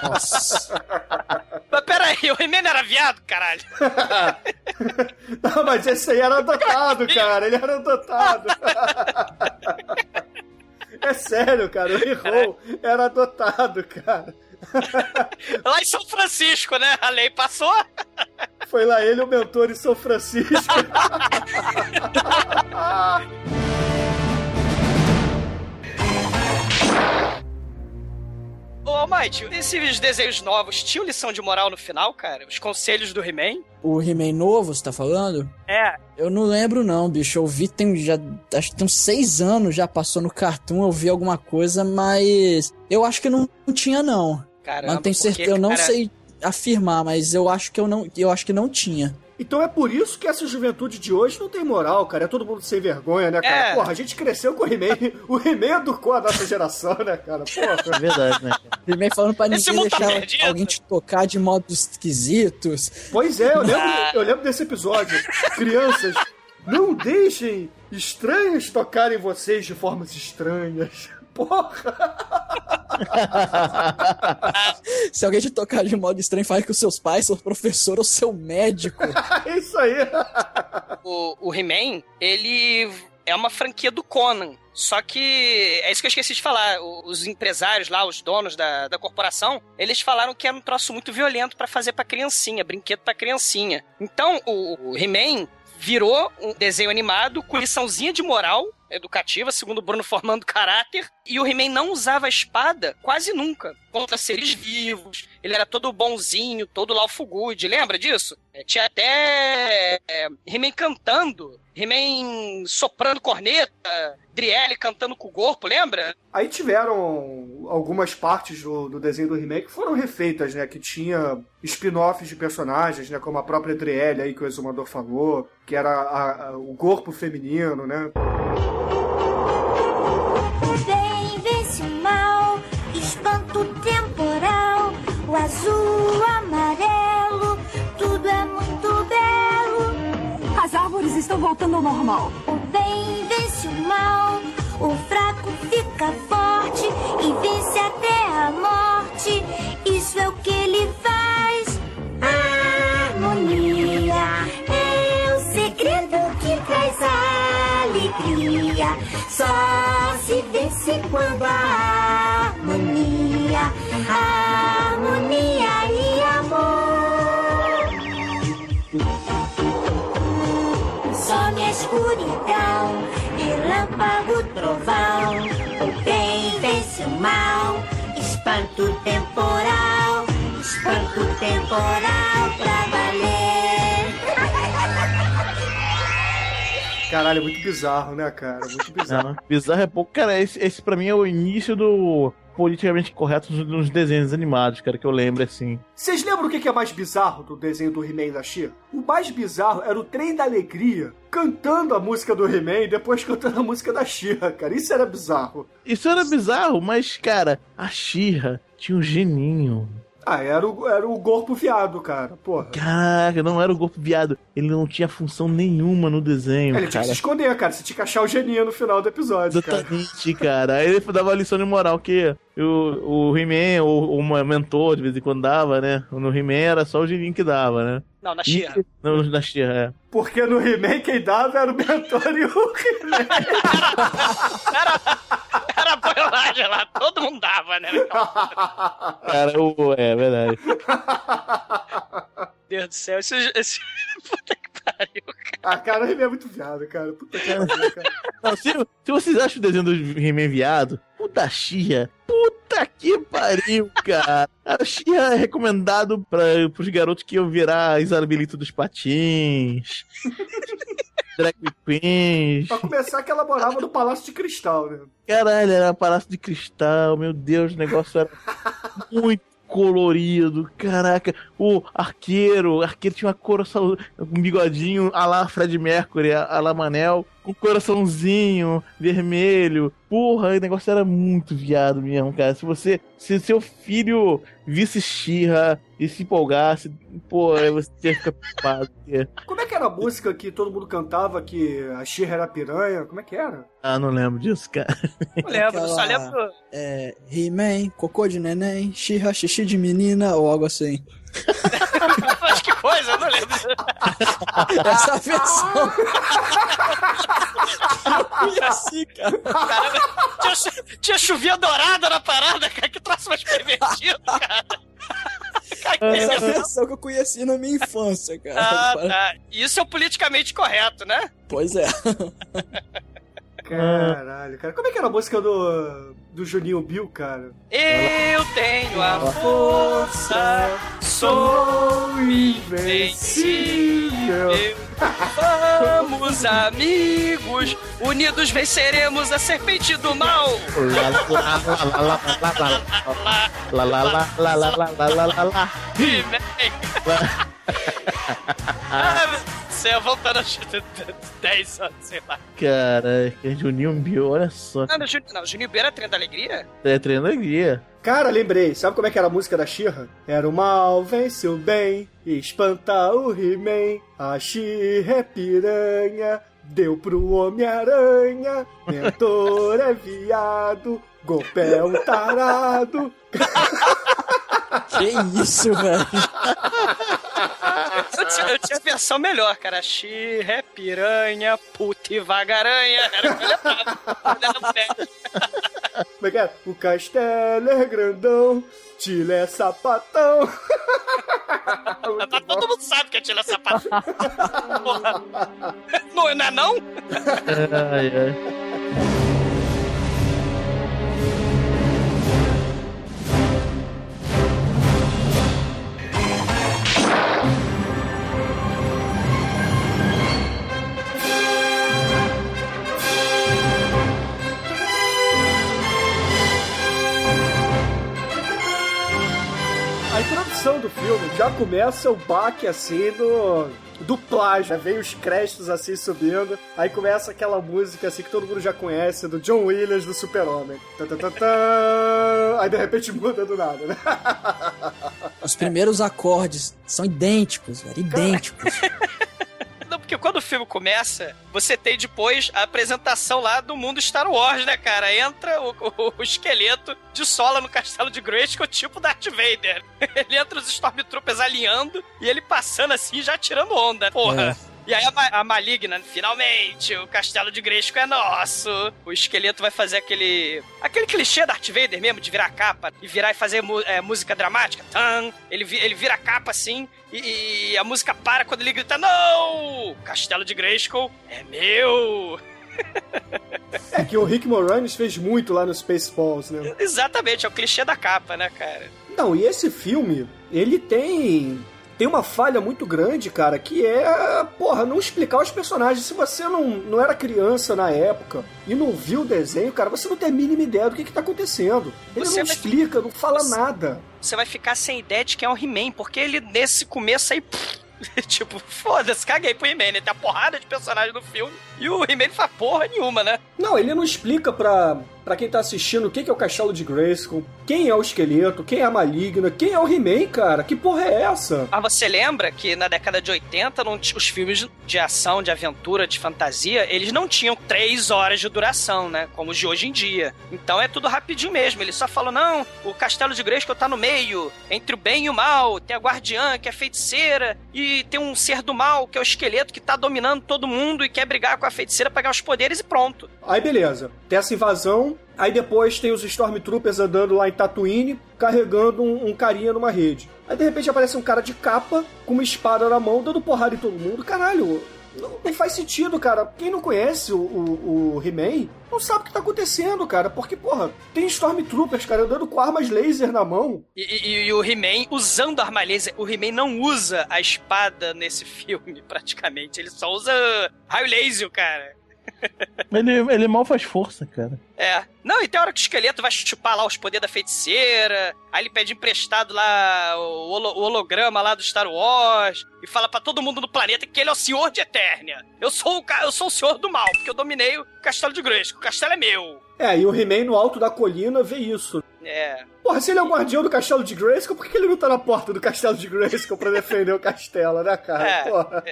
Nossa. Mas peraí, o He-Man era viado, caralho. *laughs* Não, mas esse aí era adotado, cara. Ele era adotado. *laughs* É sério, cara. O He-Ho era adotado, cara. Lá em São Francisco, né? A lei passou. Foi lá ele, o mentor em São Francisco. *laughs* Ô, Almighty, esses desenhos novos tinham lição de moral no final, cara? Os conselhos do He-Man? O He-Man novo, você tá falando? É. Eu não lembro não, bicho. Eu vi tem já. Acho que tem uns seis anos já passou no Cartoon, eu vi alguma coisa, mas. Eu acho que não, não tinha, não. Caramba, mas não tenho porque, certeza, eu não cara, sei afirmar, mas eu acho que eu não. Eu acho que não tinha. Então é por isso que essa juventude de hoje não tem moral, cara. É todo mundo sem vergonha, né, cara? É. Porra, a gente cresceu com o He-Man. O He-Man educou a nossa geração, né, cara? Porra. É verdade, né? Primeiro falando pra ninguém tá deixar perdido. alguém te tocar de modos esquisitos. Pois é, eu lembro, Ah. eu lembro desse episódio. Crianças, não deixem estranhos tocarem vocês de formas estranhas. Porra! *laughs* Se alguém te tocar de modo estranho, fale com seus pais, seu professor ou seu médico. *laughs* É isso aí. O, o He-Man, ele é uma franquia do Conan. Só que é isso que eu esqueci de falar. Os empresários lá, os donos da, da corporação, eles falaram que era um troço muito violento pra fazer pra criancinha, brinquedo pra criancinha. Então o, o He-Man virou um desenho animado com liçãozinha de moral educativa, segundo o Bruno formando caráter, e o He-Man não usava espada quase nunca contra seres vivos. Ele era todo bonzinho, todo o Good, lembra disso? É, tinha até é, He-Man cantando, He-Man soprando corneta, Driele cantando com o corpo, lembra? Aí tiveram algumas partes do, do desenho do He-Man que foram refeitas, né? Que tinha spin-offs de personagens, né? Como a própria Driele aí que o exumador falou, que era a- a- o corpo feminino, né? O bem vence o mal, espanto temporal, o azul, o amarelo, tudo é muito belo. As árvores estão voltando ao normal. O bem vence o mal, o fraco fica forte e vence até a morte. Isso é o que Só se vence quando há harmonia, harmonia e amor. Some a escuridão, relâmpago, trovão. O bem vence o mal, espanto temporal, espanto temporal pra valer. Caralho, é muito bizarro, né, cara? Muito bizarro. Não, bizarro é pouco. Cara, esse, esse pra mim é o início do politicamente correto nos, desenhos animados, cara, que eu lembro assim. Vocês lembram o que é mais bizarro do desenho do He-Man da She? O mais bizarro era o Trem da Alegria cantando a música do He-Man e depois *laughs* cantando a música da She, cara. Isso era bizarro. Isso era bizarro, mas, cara, a Xirra tinha um geninho. Ah, era o, era o corpo viado, cara. Porra. Caraca, não era o golpe viado. Ele não tinha função nenhuma no desenho, Ele tinha cara. que se esconder, cara. Você tinha que achar o geninho no final do episódio, cara. Exatamente, cara. Aí ele dava lição de moral que o, o He-Man, ou o mentor, de vez em quando dava, né? No He-Man era só o geninho que dava, né? Não, na Xirra. Não, na Xirra, é. Porque no He-Man quem dava era o mentor e o *laughs* He-Man. Era boiolagem lá, todo mundo dava, né? Cara, o, é verdade. Deus do céu, esse. esse... *laughs* Puta que pariu. Ah, cara, o He-Man é muito viado, cara. Puta que pariu, cara. Não, se, se vocês acham o desenho do He-Man viado, o da Xirra, puta que pariu, cara. A Xirra é recomendado pra, pros garotos que iam virar Isabelito dos Patins, *laughs* Drag Queens. Pra começar que ela morava no Palácio de Cristal, né? Caralho, era Palácio de Cristal, meu Deus, o negócio era muito *laughs* colorido, caraca. O arqueiro, arqueiro tinha uma coração, um bigodinho a lá Fred Mercury, a, a lá Manel, com um coraçãozinho vermelho. Porra, o negócio era muito viado mesmo, cara. Se você, se seu filho visse Xirra e se empolgasse, pô, aí você ia ficar preocupado. Como é que era a música que todo mundo cantava que a Xirra era piranha? Como é que era? Ah, não lembro disso, cara. Não lembro, só Aquela- lembro. É, He-Man, cocô de neném, xirra, xixi de menina ou algo assim. *laughs* Coisa, eu não lembro. *laughs* Essa versão. Eu fui assim, cara. Caramba, tinha, tinha chuvinha dourada na parada, cara. Que troço mais pervertido, cara. Essa versão que eu conheci na minha infância, cara. Ah, tá. Isso é o politicamente correto, né? Pois é. Caralho, cara. Como é que era a música do, do Juninho Bill, cara? Eu tenho a força, sou invencível. Vamos, amigos, unidos venceremos a serpente do mal. He-Man você ia voltando aos 10 anos, sei lá. Caraca, Juninho Bill, olha só. Não, não, Juni- não, Juninho B era trem da alegria? É treino alegria. Cara, lembrei. Sabe como é que era a música da Xirra? Era o mal, vence o bem, espanta o He-Man. A Xirra é piranha, deu pro Homem-Aranha. Mentor é viado, golpe é um tarado. *laughs* Que isso, velho? *laughs* Eu tinha, eu tinha a versão melhor, cara. Xirra é piranha, puta e vagaranha. Era o que eu lembrava. Era. Como é que é? O castelo é grandão, Tila é sapatão. *laughs* Todo mundo sabe que é tira sapato. Porra. Não, não é não? Ai, ai. Já começa o baque assim do, do plágio. Né? Vem os créditos assim subindo. Aí começa aquela música assim que todo mundo já conhece, do John Williams do Super-Homem. Aí de repente muda do nada, né? Os primeiros acordes são idênticos, velho. Idênticos. *laughs* Porque quando o filme começa, você tem depois a apresentação lá do mundo Star Wars, né, cara? Entra o, o- o esqueleto de sola no castelo de Grayskull, tipo Darth Vader. *laughs* Ele entra os Stormtroopers alinhando e ele passando assim, já tirando onda. Porra. É. E aí a, a maligna, finalmente, o castelo de Grayskull é nosso. O esqueleto vai fazer aquele aquele clichê Darth Vader mesmo, de virar a capa e virar e fazer é, música dramática. Tan, ele, ele vira a capa assim e, e a música para quando ele grita, não! Castelo de Grayskull é meu! *laughs* É que o Rick Moranis fez muito lá no Spaceballs, né? Exatamente, é o clichê da capa, né, cara? Não, e esse filme, ele tem tem uma falha muito grande, cara, que é, porra, não explicar os personagens. Se você não, não era criança na época e não viu o desenho, cara, você não tem a mínima ideia do que, que tá acontecendo. Ele Você não explica, não fala nada. Você vai ficar sem ideia de quem é o He-Man, porque ele nesse começo aí. pff, *laughs* tipo, foda-se, caguei pro He-Man, né? Tem a porrada de personagem no filme e o He-Man faz porra nenhuma, né? Não, ele não explica pra, pra quem tá assistindo o que, é o Castelo de Grayskull, quem é o esqueleto, quem é a maligna, quem é o He-Man, cara. Que porra é essa? Mas você lembra que na década de 80, não os filmes de ação, de aventura, de fantasia, eles não tinham três horas de duração, né? Como os de hoje em dia. Então é tudo rapidinho mesmo. Ele só falou, não, o castelo de Grayskull tá no meio, entre o bem e o mal. Tem a guardiã, que é feiticeira, e tem um ser do mal, que é o esqueleto, que tá dominando todo mundo e quer brigar com a feiticeira pra ganhar os poderes e pronto. Aí beleza, tem essa invasão, aí depois tem os Stormtroopers andando lá em Tatooine, carregando um, um carinha numa rede. Aí de repente aparece um cara de capa, com uma espada na mão, dando porrada em todo mundo. Caralho, não, não faz sentido, cara. Quem não conhece o, o, o He-Man não sabe o que tá acontecendo, cara. Porque, porra, tem Stormtroopers, cara, andando com armas laser na mão. E, e- e o He-Man usando arma laser. O He-Man não usa a espada nesse filme, *laughs* praticamente. Ele só usa raio laser, cara. Ele, ele mal faz força, cara. É. Não, e tem hora que o esqueleto vai chupar lá os poderes da feiticeira. Aí ele pede emprestado lá o, holo- o holograma lá do Star Wars. E fala pra todo mundo no planeta que ele é o senhor de Eternia. Eu sou o, eu sou o senhor do mal, porque eu dominei o castelo de Grayskull. O castelo é meu. É, e o He-Man no alto da colina vê isso. É. Porra, se ele é o guardião do castelo de Grayskull, por que ele não tá na porta do castelo de Grayskull pra defender o castelo, né, cara? É. Porra.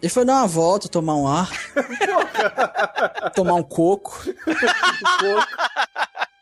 Ele foi dar uma volta, tomar um ar. tomar *laughs* um coco.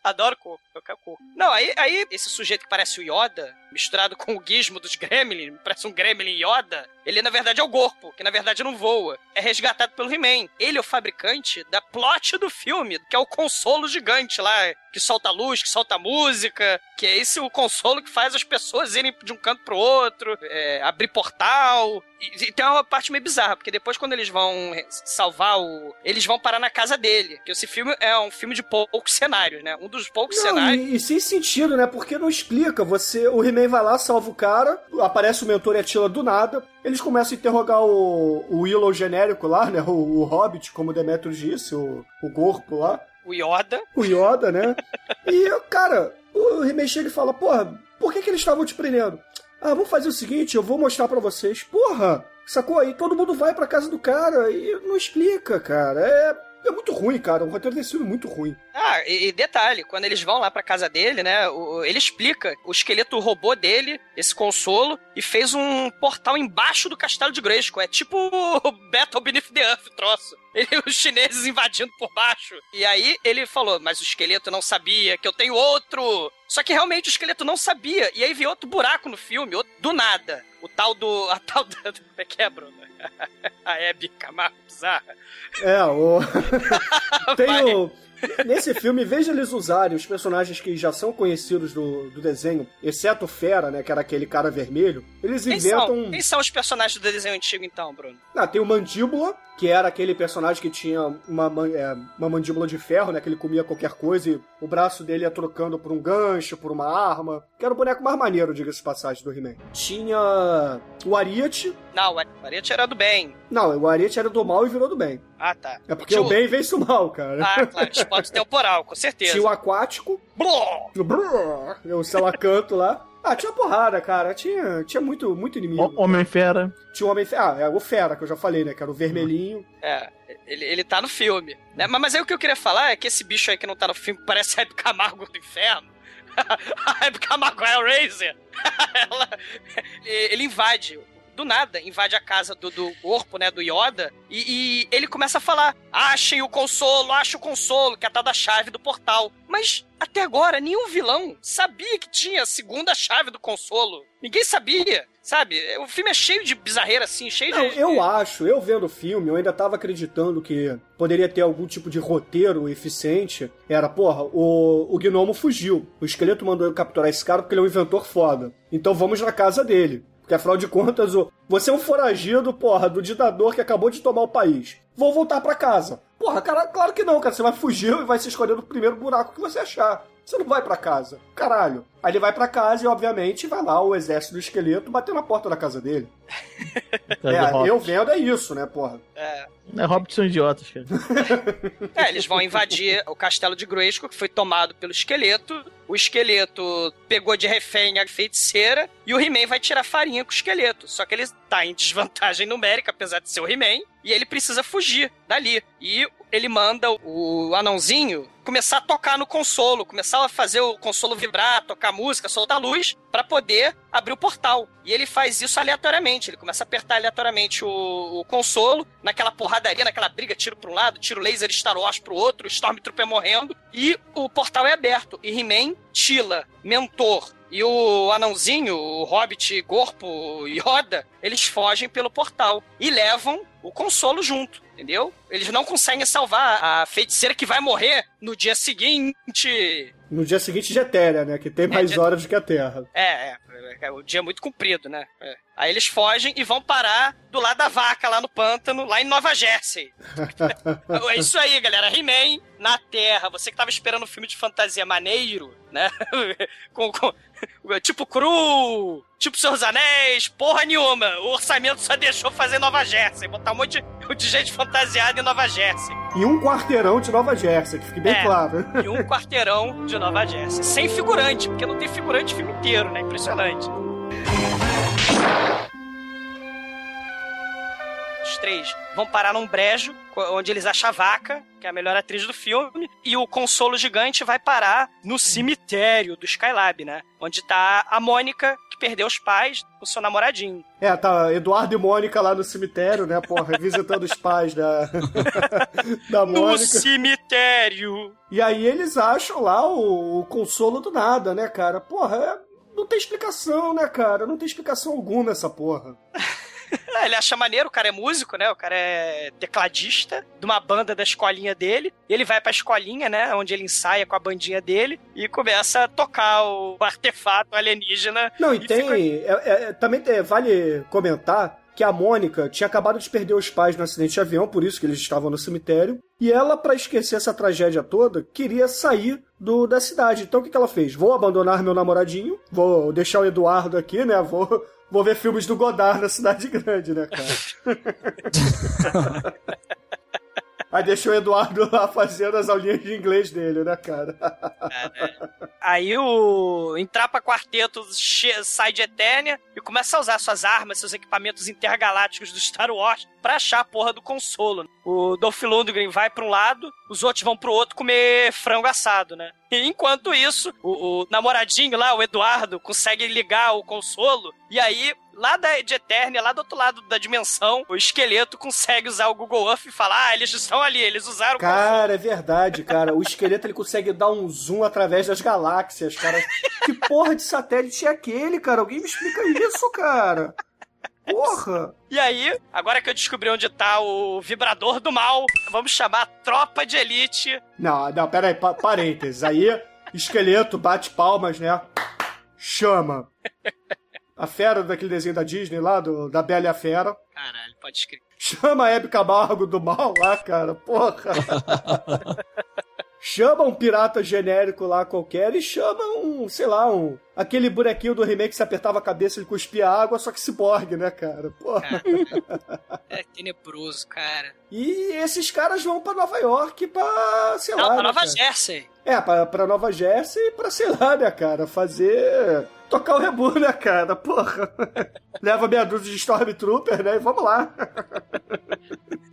Adoro coco, eu quero coco. Não, aí, aí esse sujeito que parece o Yoda, misturado *laughs* com o gizmo dos Gremlin, parece um Gremlin Yoda, ele na verdade é o Gorpo, que na verdade não voa. É resgatado pelo He-Man. Ele é o fabricante da plot do filme, que é o consolo gigante lá, que solta luz, que solta música, que é esse o consolo que faz as pessoas irem de um canto pro outro, é, abrir portal. E, e tem uma parte meio bizarra, porque depois quando eles vão salvar o... Eles vão parar na casa dele. Que esse filme é um filme de poucos cenários, né? Um dos poucos Não, cenários... e, e sem sentido, né? Porque não explica. Você, o He-Man vai lá, salva o cara, aparece o mentor e atila do nada. Eles começam a interrogar o, o Willow genérico lá, né? O, o Hobbit, como o Demetrius disse, o, o corpo lá. O Yoda. O Yoda, né? *laughs* e, cara, o He-Man chega e fala, porra, por que, que eles estavam te prendendo? Ah, vamos fazer o seguinte, eu vou mostrar pra vocês. Porra, sacou? Aí todo mundo vai pra casa do cara e não explica, cara. É, é muito ruim, cara. O roteiro desse filme é muito ruim. Ah, e, e detalhe, quando eles vão lá pra casa dele, né, o- ele explica, o esqueleto roubou dele esse consolo e fez um portal embaixo do castelo de Grayskull. É tipo o Battle Beneath the Earth, troço. Ele, os chineses invadindo por baixo. E aí ele falou, mas o esqueleto não sabia que eu tenho outro. Só que realmente o esqueleto não sabia. E aí veio outro buraco no filme, outro- do nada. O tal do... A tal da... *laughs* Como é que é, Bruno? *laughs* A Hebe Camargo bizarra. É, o. *laughs* Tem o. Nesse filme, de eles usarem os personagens que já são conhecidos do, do desenho, exceto o Fera, né, que era aquele cara vermelho, eles Quem inventam. são, quem são os personagens do desenho antigo, então, Bruno? Ah, tem o Mandíbula, que era aquele personagem que tinha uma, é, uma mandíbula de ferro, né? Que ele comia qualquer coisa e o braço dele ia trocando por um gancho, por uma arma. Que era o boneco mais maneiro, diga-se de passagem, do He-Man. Tinha o Ariete. Não, o Ariete era do bem. Não, o Ariete era do mal e virou do bem. Ah, tá. É porque Tinha o bem vence o mal, cara. Ah, claro, esporte *laughs* temporal, com certeza. Tinha o aquático. Bló! Brrr, o Celacanto lá. Ah, tinha porrada, cara. Tinha, tinha muito, muito inimigo. Homem-Fera. Tinha o Homem Fera. Ah, é o Fera, que eu já falei, né? Que era o vermelhinho. É, ele, ele tá no filme. Né? Mas, mas aí o que eu queria falar é que esse bicho aí que não tá no filme parece a Hebe Camargo do inferno. *laughs* a Hebe Camargo Hellraiser. *laughs* Ela, ele invade do nada, invade a casa do, do corpo, né, do Yoda, e, e ele começa a falar: achem o consolo, ache o consolo, que é a tal da chave do portal. Mas até agora, nenhum vilão sabia que tinha a segunda chave do consolo. Ninguém sabia, sabe? O filme é cheio de bizarreira, assim, cheio Não, de. eu acho, eu vendo o filme, eu ainda tava acreditando que poderia ter algum tipo de roteiro eficiente. Era, porra, o, o gnomo fugiu. O esqueleto mandou eu capturar esse cara porque ele é um inventor foda. Então vamos na casa dele. Porque afinal de contas, você é um foragido, porra, do ditador que acabou de tomar o país. Vou voltar pra casa. Porra, cara, claro que não, cara. Você vai fugir e vai se escolher no primeiro buraco que você achar. Você não vai pra casa. Caralho. Aí ele vai pra casa e, obviamente, vai lá o exército do esqueleto bater na porta da casa dele. *laughs* É, eu vendo é isso, né, porra? É. É, Hobbits são idiotas, cara. *laughs* É, eles vão invadir o castelo de Grayskull, que foi tomado pelo esqueleto. O esqueleto pegou de refém a feiticeira e o He-Man vai tirar farinha com o esqueleto. Só que ele tá em desvantagem numérica, apesar de ser o He-Man, e ele precisa fugir dali. E ele manda o anãozinho começar a tocar no consolo, começar a fazer o consolo vibrar, tocar música, soltar luz, pra poder abrir o portal. E ele faz isso aleatoriamente, ele começa a apertar aleatoriamente o, o consolo, naquela porradaria, naquela briga, tiro pra um lado, tiro laser Star Wars pro outro, Stormtrooper morrendo, e o portal é aberto. E He-Man, Tila, Mentor e o anãozinho, o Hobbit, Corpo, Yoda, eles fogem pelo portal e levam o consolo junto, entendeu? Eles não conseguem salvar a feiticeira que vai morrer no dia seguinte. No dia seguinte de Etéria, né? Que tem mais dia- horas do que a Terra. É, é, é, o dia é muito comprido, né? É. Aí eles fogem e vão parar do lado da vaca, lá no pântano, lá em Nova Jersey. *laughs* É isso aí, galera. He-Man na Terra. Você que tava esperando um filme de fantasia maneiro, né? *laughs* com, com- tipo cru, tipo Seus Anéis, porra nenhuma. O orçamento só deixou fazer Nova Jersey. Botar um monte de, de gente fantasiada em Nova Jersey. E um quarteirão de Nova Jersey, que fique bem É. claro. E um quarteirão de Nova Jersey. Sem figurante, porque não tem figurante o filme inteiro, né? Impressionante. Os três vão parar num brejo, onde eles acham a vaca, que é a melhor atriz do filme, e o consolo gigante vai parar no cemitério do Skylab, né? Onde tá a Mônica, perdeu os pais, o seu namoradinho. É, tá Eduardo e Mônica lá no cemitério, né, porra, visitando os pais da, *laughs* da No Mônica. cemitério! E aí eles acham lá o, o consolo do nada, né, cara? Porra, é- não tem explicação, né, cara? Não tem explicação alguma essa porra. *laughs* É, ele acha maneiro, o cara é músico, né? O cara é tecladista de uma banda da escolinha dele. Ele vai pra escolinha, né? Onde ele ensaia com a bandinha dele e começa a tocar o artefato alienígena. Não, e tem. é- é- também tem- vale comentar que a Mônica tinha acabado de perder os pais no acidente de avião, por isso que eles estavam no cemitério. E ela, pra esquecer essa tragédia toda, queria sair do, da cidade. Então o que, que ela fez? Vou abandonar meu namoradinho, vou deixar o Eduardo aqui, né? Vou, vou ver filmes do Godard na cidade grande, né, cara? *laughs* Aí deixa o Eduardo lá fazendo as aulinhas de inglês dele, né, cara? Aí o Entrapa Quarteto sai de Eternia e começa a usar suas armas, seus equipamentos intergalácticos do Star Wars pra achar a porra do consolo. O Dolph Lundgren vai pra um lado, os outros vão pro outro comer frango assado, né? Enquanto isso, o, o namoradinho lá, o Eduardo, consegue ligar o consolo e aí Lá da, de Eternia, lá do outro lado da dimensão, o esqueleto consegue usar o Google Earth e falar: Ah, eles estão ali, eles usaram o Cara, é verdade, cara. O esqueleto ele consegue dar um zoom através das galáxias, cara. Que porra de satélite é aquele, cara? Alguém me explica isso, cara. Porra! E aí, agora que eu descobri onde tá o vibrador do mal, vamos chamar a tropa de elite. Não, não, pera aí, pa parênteses. Aí, esqueleto bate palmas, né? Chama. A fera daquele desenho da Disney lá, do, da Bela e a Fera. Caralho, pode escrever. Chama a Hebe Camargo do mal lá, cara. Porra. *laughs* chama um pirata genérico lá qualquer e chama um, sei lá, um. Aquele bonequinho do remake que se apertava a cabeça e cuspia água, só que ciborgue, né, cara? Porra. *laughs* É tenebroso, cara. E esses caras vão pra Nova York pra, sei Não, lá. pra né, Nova cara? Jersey. É, pra, pra Nova Jersey e pra, sei lá, né, cara, fazer. Tocar o rebu, né, cara? Porra. *laughs* Leva meia dúzia de Stormtrooper, né? E vamos lá.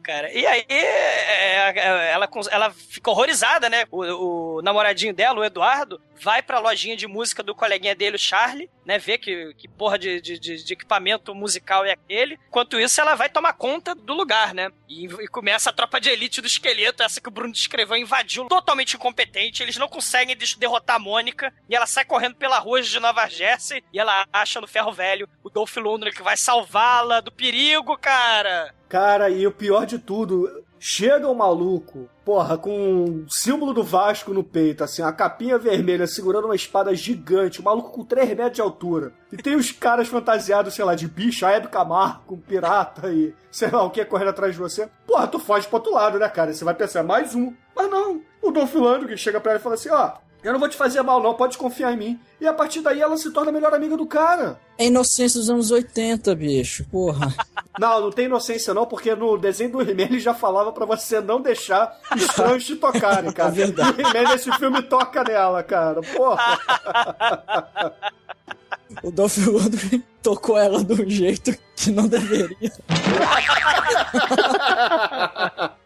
Cara, e aí é, é, ela, cons- ela fica horrorizada, né? O, o namoradinho dela, o Eduardo, vai pra lojinha de música do coleguinha dele, o Charlie, né? Ver que, que porra de, de, de- equipamento musical é aquele. Enquanto isso, ela vai tomar conta do lugar, né? E, e começa a tropa de elite do esqueleto, essa que o Bruno descreveu, invadiu, totalmente incompetente. Eles não conseguem derrotar a Mônica. E ela sai correndo pela rua de Nova Jersey e ela acha no ferro velho o Dolph Lundgren que vai salvá-la do perigo, cara. Cara, e o pior de tudo, chega um maluco, porra, com o símbolo do Vasco no peito, assim, a capinha vermelha segurando uma espada gigante, um maluco com 3 metros de altura. E tem os caras fantasiados, sei lá, de bicho, a Hebe Camargo, um pirata e sei lá o que correndo atrás de você. Porra, tu foge pro outro lado, né, cara? Você vai pensar, mais um. Mas não, o Dolph Lundgren chega pra ela e fala assim, ó... Eu não vou te fazer mal, não, pode confiar em mim. E a partir daí ela se torna a melhor amiga do cara. É inocência dos anos 80, bicho. Porra. *laughs* Não, não tem inocência não, porque no desenho do He-Man ele já falava pra você não deixar estranhos *laughs* te tocarem, cara. É verdade. O He-Man nesse filme toca nela, cara. Porra. *laughs* O Dolph Lundgren tocou ela de um jeito que não deveria.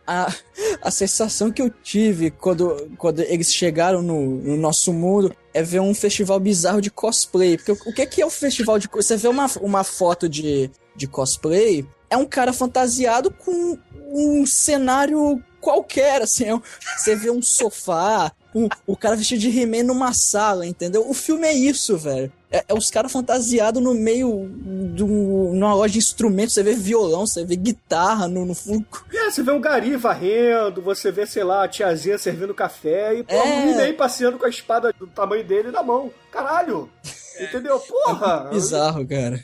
a, a sensação que eu tive quando, quando eles chegaram no, no nosso mundo é ver um festival bizarro de cosplay. Porque o, o que é que é o festival de cosplay? Você vê uma, uma foto de, de cosplay, é um cara fantasiado com um cenário qualquer, assim. é um- Você vê um sofá, um- o cara vestido de He-Man numa sala, entendeu? O filme é isso, velho. É, é os caras fantasiados no meio de um- numa loja de instrumentos. Você vê violão, você vê guitarra no, no fundo. É, você vê um gari varrendo, você vê, sei lá, a tiazinha servindo café e pô, É. o He-Man passeando com a espada do tamanho dele na mão. Caralho. *laughs* Entendeu? Porra. Bizarro, cara.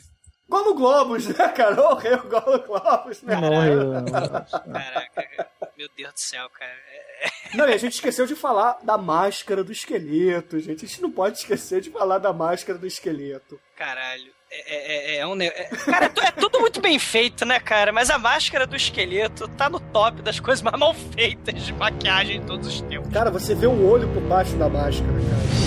Golo Globos, né, cara? Morreu o Golo Globos, né? Caraca, meu Deus do céu, cara. É- Não, e a gente esqueceu de falar da máscara do esqueleto, gente. A gente não pode esquecer de falar da máscara do esqueleto. Caralho. É, é- é um ne- é- Cara, é é tudo muito bem feito, né, cara? Mas a máscara do esqueleto tá no top das coisas mais mal feitas de maquiagem de todos os tempos. Cara, você vê um olho por baixo da máscara, cara.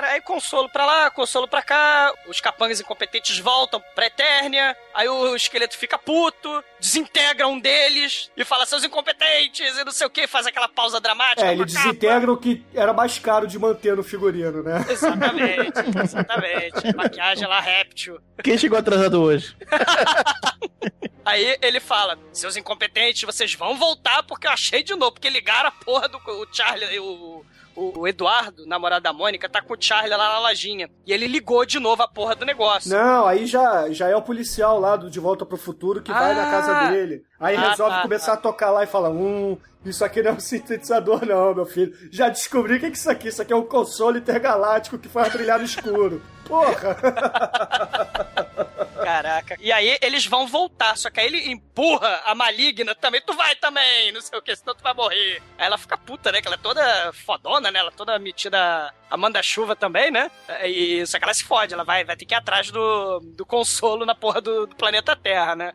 Cara, aí consolo pra lá, consolo pra cá, os capangas incompetentes voltam pra Eternia, aí o esqueleto fica puto, desintegra um deles e fala, seus incompetentes, e não sei o que, faz aquela pausa dramática. É, ele capa. desintegra o que era mais caro de manter no figurino, né? Exatamente, *laughs* exatamente. Maquiagem lá, réptil. Quem chegou atrasado hoje? *laughs* Aí ele fala: Seus incompetentes, vocês vão voltar porque eu achei de novo. Porque ligaram a porra do o Charlie, o, o, o Eduardo, namorado da Mônica, tá com o Charlie lá na lojinha. E ele ligou de novo a porra do negócio. Não, aí já, já é o policial lá do De Volta pro Futuro que vai Ah. na casa dele. Aí Ah, resolve tá, começar a tocar lá e fala: Hum, isso aqui não é um sintetizador, não, meu filho. Já descobri o que é isso aqui. Isso aqui é um console intergaláctico que faz brilhar no escuro. Porra! *laughs* Caraca. E aí eles vão voltar, só que aí ele empurra a maligna também. Tu vai também, não sei o que, senão tu vai morrer. Aí ela fica puta, né? Que ela é toda fodona, né? Ela é toda metida a manda-chuva também, né? E, só que ela se fode, ela vai, vai ter que ir atrás do, do consolo na porra do, do planeta Terra, né?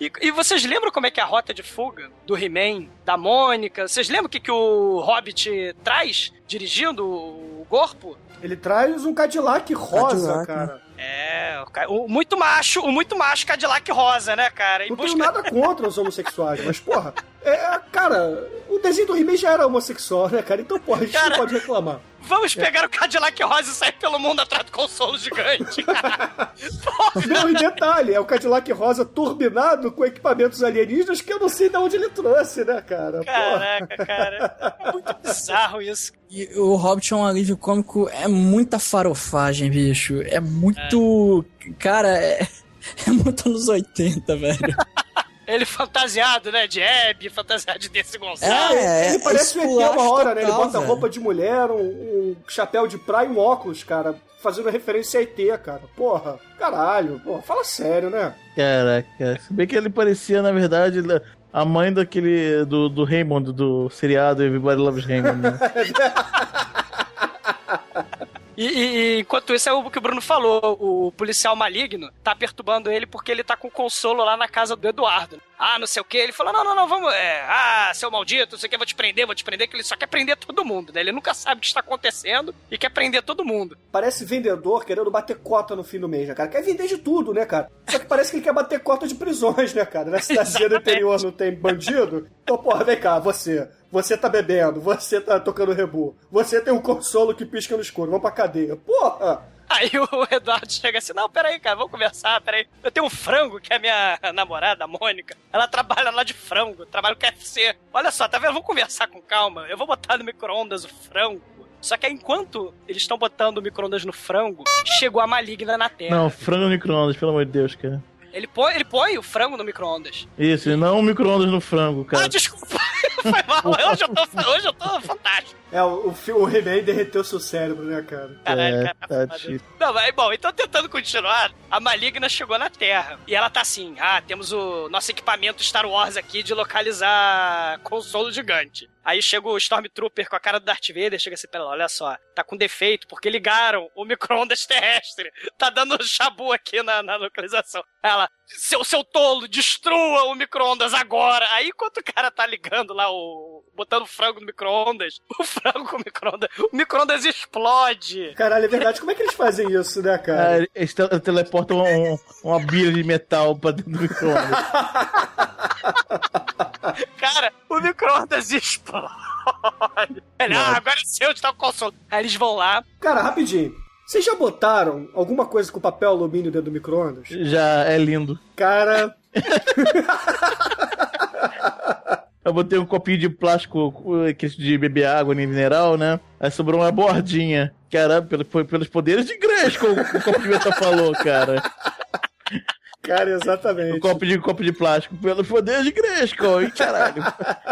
E, e vocês lembram como é que é a rota de fuga do He-Man, da Mônica? Vocês lembram o que, que o Hobbit traz dirigindo o corpo? Ele traz um Cadillac rosa, Cadillac, cara. É, o, o muito macho, o muito macho Cadillac rosa, né, cara? Em Não tenho busca- nada contra os homossexuais, mas, porra, é, cara, o desenho do He-Man já era homossexual, né, cara? Então, porra, a gente Cara, não pode reclamar. Vamos pegar o Cadillac rosa e sair pelo mundo atrás do consolo gigante. *laughs* Não, e detalhe, é o Cadillac rosa turbinado com equipamentos alienígenas que eu não sei de onde ele trouxe, né, cara? Porra. Caraca, cara. É muito bizarro isso. E o Hobbit é um alívio cômico, é muita farofagem, bicho. É muito. Cara, é, *laughs* é muito anos 80, velho. *laughs* Ele fantasiado, né, de Hebe, fantasiado de Desse Gonçalves. É, ele parece um ET uma hora, né? Ele bota velho. roupa de mulher, um, um chapéu de praia e um óculos, cara, fazendo referência a ET, cara. Porra, caralho, porra, fala sério, né? Caraca, se bem que ele parecia, na verdade, a mãe daquele. do, do Raymond, do seriado Everybody Loves Raymond, né? *laughs* E, e- enquanto isso é o que o Bruno falou, o policial maligno tá perturbando ele porque ele tá com consolo lá na casa do Eduardo. Ah, não sei o que. Ele falou: não, não, não, vamos. É, ah, seu maldito, não sei o que, vou te prender, vou te prender, que ele só quer prender todo mundo, né? Ele nunca sabe o que está acontecendo e quer prender todo mundo. Parece vendedor querendo bater cota no fim do mês, né, cara? Quer vender de tudo, né, cara? Só que parece que ele quer bater cota de prisões, né, cara? Na cidadezinha do interior não tem bandido. Então, porra, vem cá, você. Você tá bebendo, você tá tocando rebu, você tem um consolo que pisca no escuro, vamos pra cadeia. Porra! *laughs* Aí o Eduardo chega assim: não, peraí, cara, vamos conversar, peraí. Eu tenho um frango, que é minha namorada, a Mônica. Ela trabalha lá de frango, trabalha no KFC. Olha só, tá vendo? Vamos conversar com calma. Eu vou botar no micro-ondas o frango. Só que enquanto eles estão botando o micro-ondas no frango, chegou a maligna na Terra. Não, frango no micro-ondas, pelo amor de Deus, cara. Ele põe, ele põe o frango no micro-ondas. Isso, e não micro-ondas no frango, cara. Ah, desculpa. *laughs* Foi mal. Hoje eu tô, hoje eu tô fantástico. É, o, o, o He-Man derreteu seu cérebro, né, cara? Caralho, é, cara, tá difícil. Não, mas bom, então tentando continuar, a maligna chegou na Terra. E ela tá assim: ah, temos o nosso equipamento Star Wars aqui de localizar consolo gigante. Aí chega o Stormtrooper com a cara do Darth Vader, chega assim, pera olha só, tá com defeito, porque ligaram o micro-ondas *laughs* terrestre. Tá dando chabu aqui na, na localização. Ela, seu, seu tolo, destrua o micro-ondas agora. Aí enquanto o cara tá ligando lá, o botando frango no micro-ondas, *laughs* o frango com o micro-ondas, o micro-ondas explode. Caralho, é verdade. Como é que eles fazem isso, né, cara? Ah, eles te- teleportam um- uma bilha de metal pra dentro do micro-ondas. *laughs* Cara, o micro-ondas explode. Ele, ah, agora é seu de tal console. Aí eles vão lá. Cara, rapidinho. Vocês já botaram alguma coisa com papel alumínio dentro do micro-ondas? Já é lindo. Cara, *laughs* Eu botei um copinho de plástico aquele de beber água nem mineral, né? Aí sobrou uma bordinha. Cara, pelo- foi pelos poderes de Grayskull, o copo de metal falou, cara. cara, exatamente. Um copo de, copo de plástico, pelos poderes de Grayskull, hein, caralho.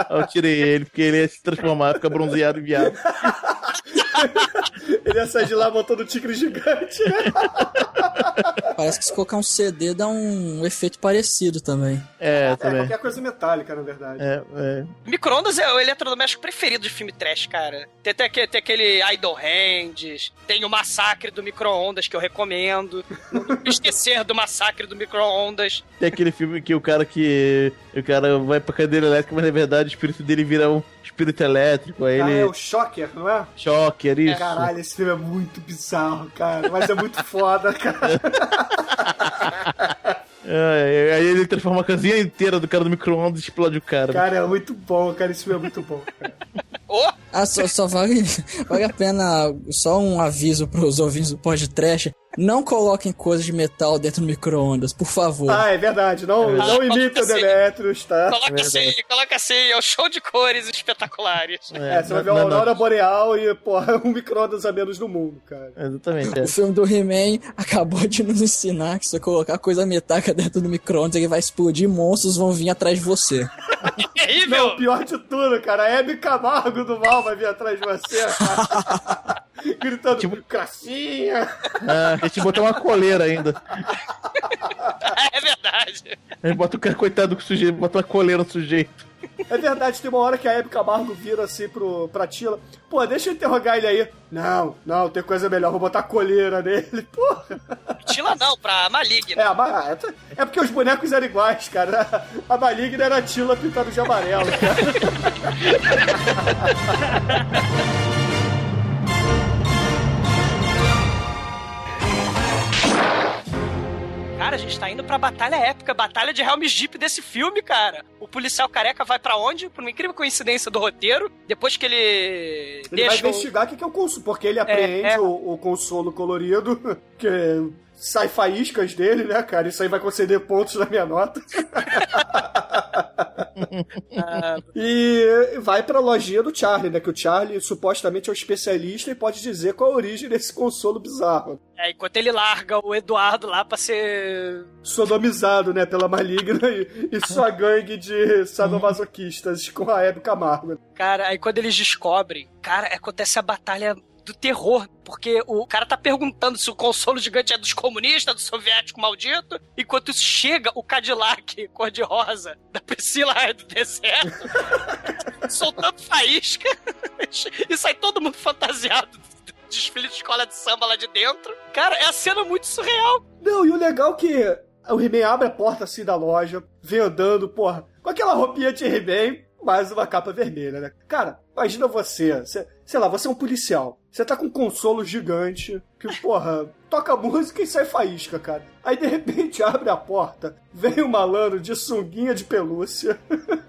Eu tirei ele, porque ele ia se transformar, ficar bronzeado e viado. *laughs* Ele ia sair de lá botando tigre gigante? Parece que se colocar um CD dá um efeito parecido também. É, É, também. qualquer coisa metálica, na verdade. É, é. Micro-ondas é o eletrodoméstico preferido de filme trash, cara. Tem, tem, aquele- tem aquele Idle Hands, tem o Massacre do Micro-ondas, que eu recomendo. Não esquecer do Massacre do Micro-ondas. Tem aquele filme que o cara que. O cara vai pra cadeira elétrica, mas na verdade o espírito dele vira um espírito elétrico. Aí Ah, ele. é o Shocker, não é? Shocker, isso. Caralho, esse filme é muito bizarro, cara. Mas é muito foda, cara. *laughs* É, aí ele transforma a casinha inteira do cara do micro-ondas e explode o cara. Cara, é muito bom, cara. Esse filme é muito bom. Cara. Ah, só, só vale, *laughs* vale a pena só um aviso pros ouvintes do podcast. Não coloquem coisas de metal dentro do micro-ondas, por favor. Ah, é verdade. Não, não Ah, imita o. Demetrius, tá? Coloca assim, coloca assim, é o show de cores espetaculares. É, você vai ver não, a não, Aurora Boreal e, porra, *laughs* um micro-ondas a menos no mundo, cara. Exatamente. é. O filme do He-Man acabou de nos ensinar que se você colocar coisa metálica dentro do micro-ondas, ele vai explodir e monstros vão vir atrás de você. Terrível! *laughs* Não, o pior de tudo, cara. A Hebe Camargo do mal vai vir atrás de você. *laughs* Gritando, Tipo- Cracinha! Ah, a gente botou uma coleira ainda. *laughs* É verdade. A gente bota o cara, coitado do sujeito, bota uma coleira no sujeito. É verdade, tem uma hora que a Hebe Camargo vira assim pro, pra Tila. Pô, deixa eu interrogar ele aí. Não, não, tem coisa melhor, vou botar coleira nele. *laughs* Porra. Tila não, pra Maligna. É, é, é porque os bonecos eram iguais, cara. A maligna era a Tila pintada de amarelo, cara. *laughs* Cara, a gente tá indo pra batalha épica, batalha de Helm's Deep desse filme, cara. O policial careca vai pra onde? Por uma incrível coincidência do roteiro, depois que ele, Ele vai deixa o- investigar o que que é o consolo, porque ele apreende é. O, o consolo colorido, *laughs* que sai faíscas dele, né, cara? Isso aí vai conceder pontos na minha nota. *laughs* *laughs* e vai pra lojinha do Charlie, né? Que o Charlie supostamente é um especialista e pode dizer qual a origem desse consolo bizarro. É, enquanto ele larga o Eduardo lá pra ser. Sodomizado, né, pela maligna e, e sua *laughs* gangue de sadomasoquistas com a Hebe Camargo. Cara, aí quando eles descobrem, cara, acontece a batalha do terror, porque o cara tá perguntando se o consolo gigante é dos comunistas, do soviético maldito, enquanto isso chega o Cadillac cor-de-rosa da Priscila *laughs* do deserto, soltando faísca, *laughs* e sai todo mundo fantasiado do desfile de escola de samba lá de dentro. Cara, é a cena muito surreal. Não, e o legal é que o He-Man abre a porta assim da loja, vem andando, porra, com aquela roupinha de He-Man, mais uma capa vermelha, né? Cara, imagina você, você- sei lá, você é um policial, você tá com um consolo gigante, que, porra, toca música e sai faísca, cara. Aí, de repente, *laughs* abre a porta, vem um malandro de sunguinha de pelúcia,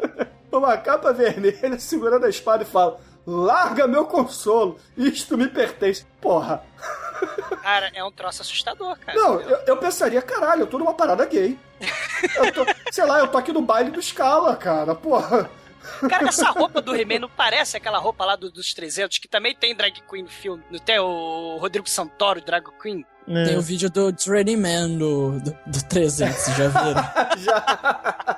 *laughs* uma capa vermelha, segurando a espada e fala... Larga meu consolo, isto me pertence. Porra, *laughs* Cara, é um troço assustador, cara. não, eu, eu pensaria, caralho, eu tô numa parada gay. Eu tô, sei lá, eu tô aqui no baile do Scala, cara, porra. Cara, essa roupa do He-Man não parece aquela roupa lá do- dos 300, que também tem drag queen no filme. Não tem o Rodrigo Santoro, drag queen? Tem o vídeo do Training Man do, do, do 300, já viram? *laughs* Já.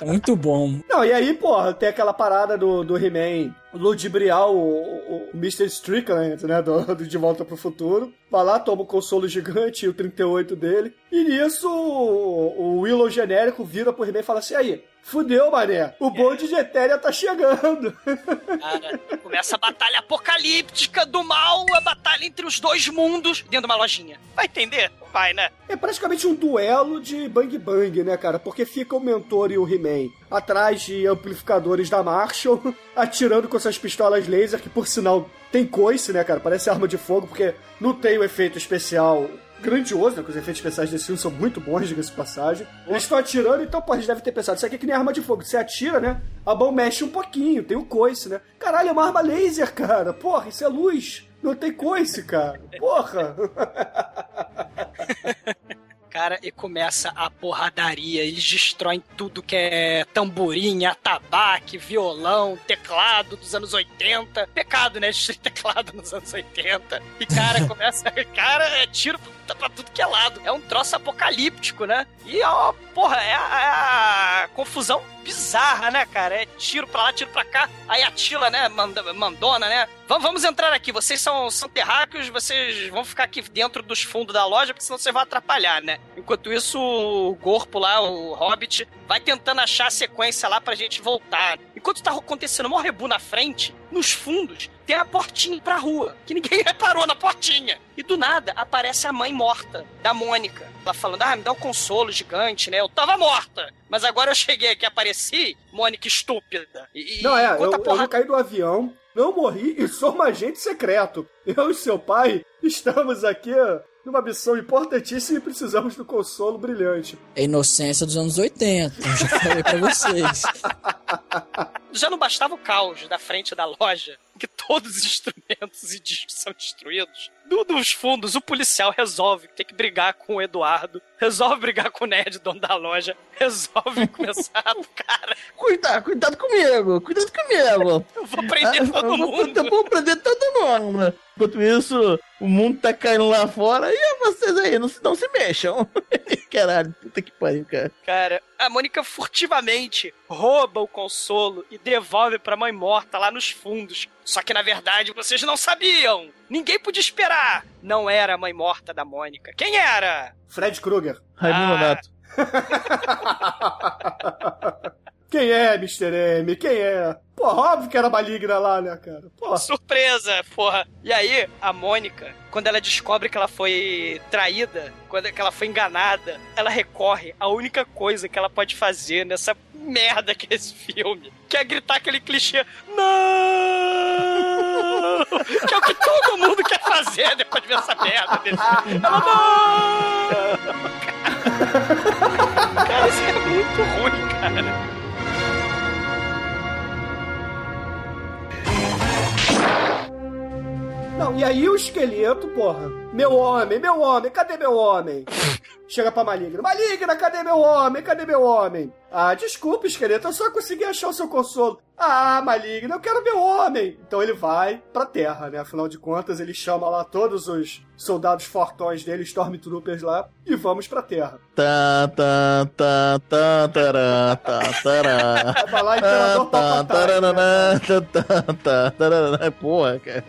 É muito bom. Não, e aí, porra, tem aquela parada do, do He-Man ludibriar o, o, o Mr. Strickland, né, do, do De Volta pro Futuro. Vai lá, toma o consolo gigante e o 38 dele. E nisso, o, o Willow genérico vira pro He-Man e fala assim, aí, fudeu, mané, o bonde de Etéria tá chegando. Cara, começa a batalha apocalíptica do mal, a batalha entre os dois mundos dentro de uma lojinha. Vai entender? Vai, né? É praticamente um duelo de bang bang, né, cara? Porque fica o mentor e o He-Man atrás de amplificadores da Marshall, *laughs* atirando com suas pistolas laser, que por sinal tem coice, né, cara? Parece arma de fogo, porque não tem o efeito especial grandioso, né? Que os efeitos especiais desse filme são muito bons, diga-se passagem. Eles estão atirando, então, pô, eles devem ter pensado, isso aqui é que nem arma de fogo. Você atira, né? A mão mexe um pouquinho, tem o coice, né? Caralho, é uma arma laser, cara. Porra, isso é luz. Não tem coice, cara. Porra. *laughs* Cara, e começa a porradaria. Eles destroem tudo que é tamborim, atabaque, violão, teclado dos anos 80. Pecado, né? Destruir teclado nos anos 80. E, cara, começa. *laughs* Cara, é tiro pra, pra tudo que é lado. É um troço apocalíptico, né? E, ó, porra, é a, é a confusão bizarra, né, cara? É tiro pra lá, tiro pra cá. Aí a Tila, né, manda, mandona, né? Vamos, vamos entrar aqui. Vocês são, são terráqueos, vocês vão ficar aqui dentro dos fundos da loja, porque senão você vai atrapalhar, né? Enquanto isso, o Corpo lá, o Hobbit, vai tentando achar a sequência lá pra gente voltar. Enquanto tá acontecendo maior rebu na frente, nos fundos, tem a portinha pra rua, que ninguém *laughs* reparou na portinha. E do nada, aparece a mãe morta, da Mônica. Ela falando, ah, me dá um consolo gigante, né? Eu tava morta, mas agora eu cheguei aqui, apareci, Mônica estúpida. E, Não, é, eu, eu porra- não caí do avião, não morri e sou um agente secreto. Eu e seu pai estamos aqui numa missão importantíssima e precisamos do consolo brilhante. É a inocência dos anos 80, eu já falei pra vocês. *laughs* Já não bastava o caos da frente da loja, que todos os instrumentos e discos são destruídos. Do, dos fundos, o policial resolve ter que brigar com o Eduardo, resolve brigar com o Ned, dono da loja, resolve *laughs* começar a... Cara, Cuidado, cuidado comigo, cuidado comigo. eu vou prender Ah, todo eu vou- mundo. Eu vou prender todo mundo. Enquanto isso, o mundo tá caindo lá fora e vocês aí não se, não se mexam. *laughs* Caralho, puta que pariu, cara. Cara, a Mônica furtivamente rouba o consolo e devolve pra mãe morta lá nos fundos. Só que na verdade vocês não sabiam. Ninguém podia esperar. Não era a mãe morta da Mônica. Quem era? Fred Krueger. Raimundo Ah. Nonato. *laughs* Quem é, Mr. M? Quem é? Porra, óbvio que era maligna lá, né, cara? Porra. Surpresa, porra. E aí, a Mônica, quando ela descobre que ela foi traída, quando que ela foi enganada, ela recorre à única coisa que ela pode fazer nessa merda que é esse filme, que é gritar aquele clichê não! Que é o que todo mundo quer fazer depois de ver essa merda desse filme. Ela não! Cara, isso é muito ruim, cara. Não, e aí o esqueleto, porra. Meu homem, meu homem, cadê meu homem? Chega pra Maligna. Maligna, cadê meu homem? Cadê meu homem? Ah, desculpa, esqueleto, eu só consegui achar o seu consolo. Ah, Maligna, eu quero meu homem. Então ele vai pra terra, né? Afinal de contas, ele chama lá todos os soldados fortões dele, Stormtroopers lá, e vamos pra terra. Tá, tá, tá, tá, tará, tá, tará. Vai lá, Imperador Tá, tá, Palpatine, né? tarará, tá, tá, tá, tarará. Porra, cara.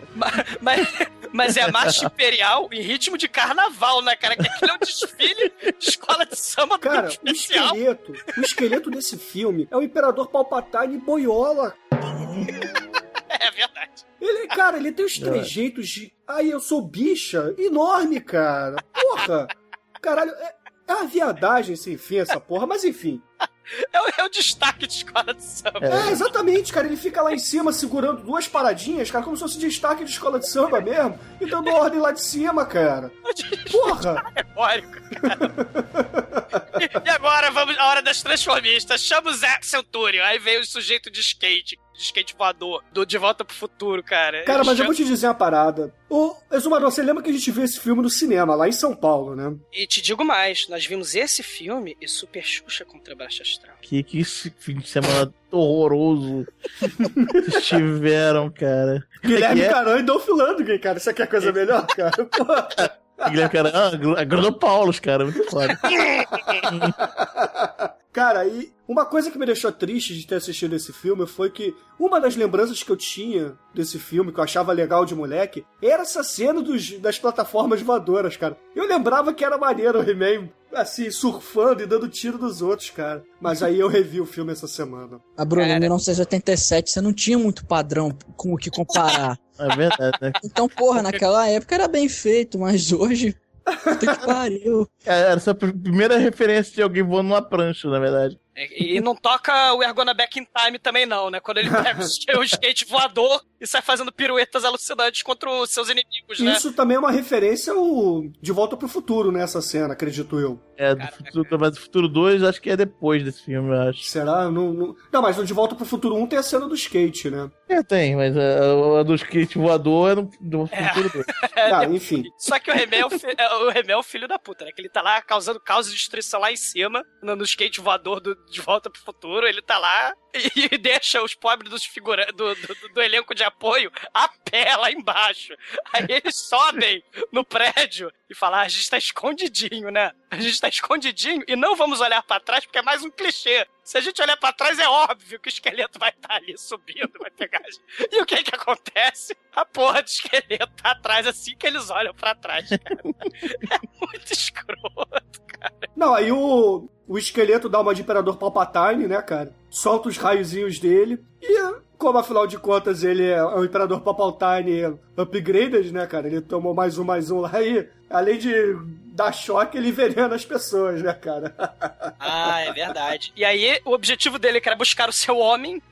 Mas, mas é a *laughs* marcha imperial em ritmo de carnaval, né, cara? Que aquilo é um desfile de escola de samba do Cara, o esqueleto, o esqueleto desse filme é o Imperador Palpatine boiola. *laughs* É verdade. Ele, cara, ele tem os trejeitos de. Ai, eu sou bicha. Enorme, cara. Porra. Caralho, é, é uma viadagem sem fim essa porra, mas enfim. *laughs* É o, é o destaque de escola de samba. É, exatamente, cara. Ele fica lá em cima segurando duas paradinhas, cara, como se fosse destaque de escola de samba mesmo, e dando *laughs* ordem lá de cima, cara. *laughs* Porra! Teórico, cara. E, e agora vamos à hora das transformistas. Chama o Zé Centurion. Aí veio o sujeito de skate, de skate voador, do De Volta pro Futuro, cara. Cara, mas eu chama- vou te dizer uma parada. Ô, Exumador, você lembra que a gente viu esse filme no cinema, lá em São Paulo, né? E te digo mais, nós vimos esse filme e Super Xuxa contra Baixa Astral. Que, que esse fim de semana horroroso tiveram, cara. Guilherme É que é? Caran e Dolph Lundgren, cara. Isso aqui é coisa melhor, cara? Porra. Guilherme Cara, ah, Grana Paulos, cara, muito foda. *laughs* Cara, e uma coisa que me deixou triste de ter assistido esse filme foi que uma das lembranças que eu tinha desse filme, que eu achava legal de moleque, era essa cena dos, das plataformas voadoras, cara. Eu lembrava que era maneiro o He-Man, assim, surfando e dando tiro dos outros, cara. Mas aí eu revi o filme essa semana. A Bruna, Cara. em 1987, você não tinha muito padrão com o que comparar. *laughs* É verdade, né? Então, porra, naquela época era bem feito, mas hoje. Puta que pariu. Era essa a primeira referência de alguém voando numa prancha, na verdade. E, e não toca o Ergona Back in Time também, não, né? Quando ele *laughs* pega o sk- o skate voador e sai fazendo piruetas alucinantes contra os seus inimigos, né? Isso também é uma referência ao De Volta pro Futuro nessa cena, acredito eu. É, do futuro, mas o Futuro 2 acho que é depois desse filme, eu acho. Será? Não, não... não, mas no De Volta pro Futuro 1 tem a cena do skate, né? É, tem, mas a, a do skate voador é no, do Futuro 2. *laughs* Ah, enfim. Só que o Remé é o, fi- é, o Remé é o filho da puta, né? Que ele tá lá causando caos e destruição lá em cima, no, no skate voador do, de volta pro futuro. Ele tá lá *laughs* e, deixa os pobres dos figura, do, do, do- elenco de apoio a pé lá embaixo. Aí eles *laughs* sobem no prédio e falam: ah, a gente tá escondidinho, né? A gente tá escondidinho e não vamos olhar pra trás porque é mais um clichê. Se a gente olhar pra trás, é óbvio que o esqueleto vai estar ali subindo, vai pegar. E o que que acontece? A porra do esqueleto tá atrás assim que eles olham pra trás, cara. *laughs* É muito escroto. Não, aí o, o esqueleto dá uma de Imperador Palpatine, né, cara? Solta os raiozinhos dele. E, como afinal de contas ele é o Imperador Palpatine upgraded, né, cara? Ele tomou mais um, mais um lá e, além de dar choque, ele envenena as pessoas, né, cara? *laughs* Ah, é verdade. E aí, o objetivo dele que era buscar o seu homem. *laughs*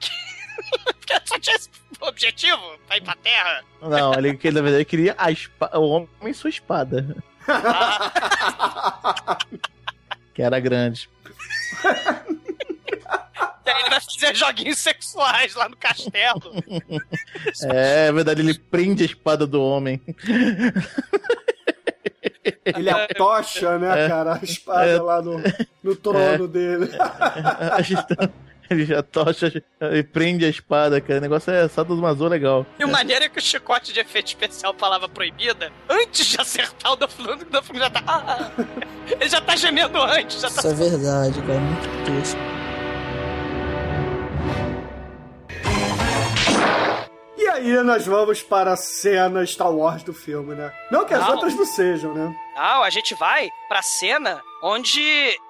Porque só tinha esse objetivo pra ir pra terra. Não, ele, que, na verdade, queria a espa- o homem e sua espada. *laughs* que era grande. E aí ele vai fazer joguinhos sexuais lá no castelo. *laughs* É, é verdade, ele prende a espada do homem. Ele atocha, né, É. cara, a espada É. lá no, no trono dele. *laughs* ele já tocha e prende a espada, cara. O negócio é só dos mazou legal. E o maneiro é que o chicote de efeito especial, palavra proibida, antes de acertar o Lundgren, o Lundgren já tá... Ah, ele já tá gemendo antes, já tá... Isso é verdade, cara. Muito tosco. E aí nós vamos para a cena Star Wars do filme, né? Não que as Não. outras não sejam, né? Não, a gente vai pra cena onde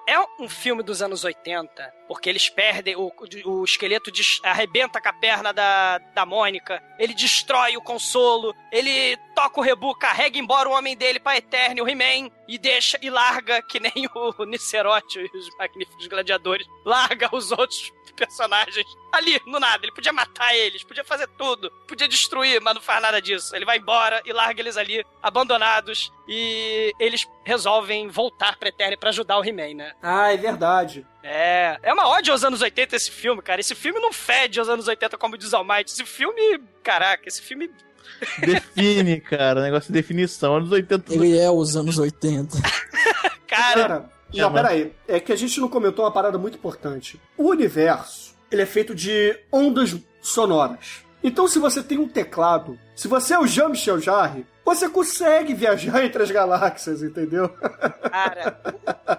é um filme dos anos 80, porque eles perdem, o, o esqueleto des- arrebenta com a perna da, da Mônica, ele destrói o consolo, ele toca o rebu, carrega embora o homem dele pra Eterno, o He-Man, e deixa, e larga, que nem o Nicerote e os magníficos gladiadores, larga os outros personagens ali, no nada. Ele podia matar eles, podia fazer tudo, podia destruir, mas não faz nada disso. Ele vai embora e larga eles ali, abandonados, e eles resolvem voltar pra Eterno pra ajudar o He-Man, né? Ah, é verdade. É, é uma ódio aos anos 80 esse filme, cara. Esse filme não fede aos anos 80 como diz Almighty. Esse filme, caraca, esse filme *laughs* Define, cara. Negócio de definição. Anos 80. Ele é os anos 80. *laughs* Cara, não, Chama. peraí. É que a gente não comentou uma parada muito importante. O universo, ele é feito de ondas sonoras. Então, se você tem um teclado, se você é o Jean-Michel Jarre, você consegue viajar entre as galáxias, entendeu? Cara,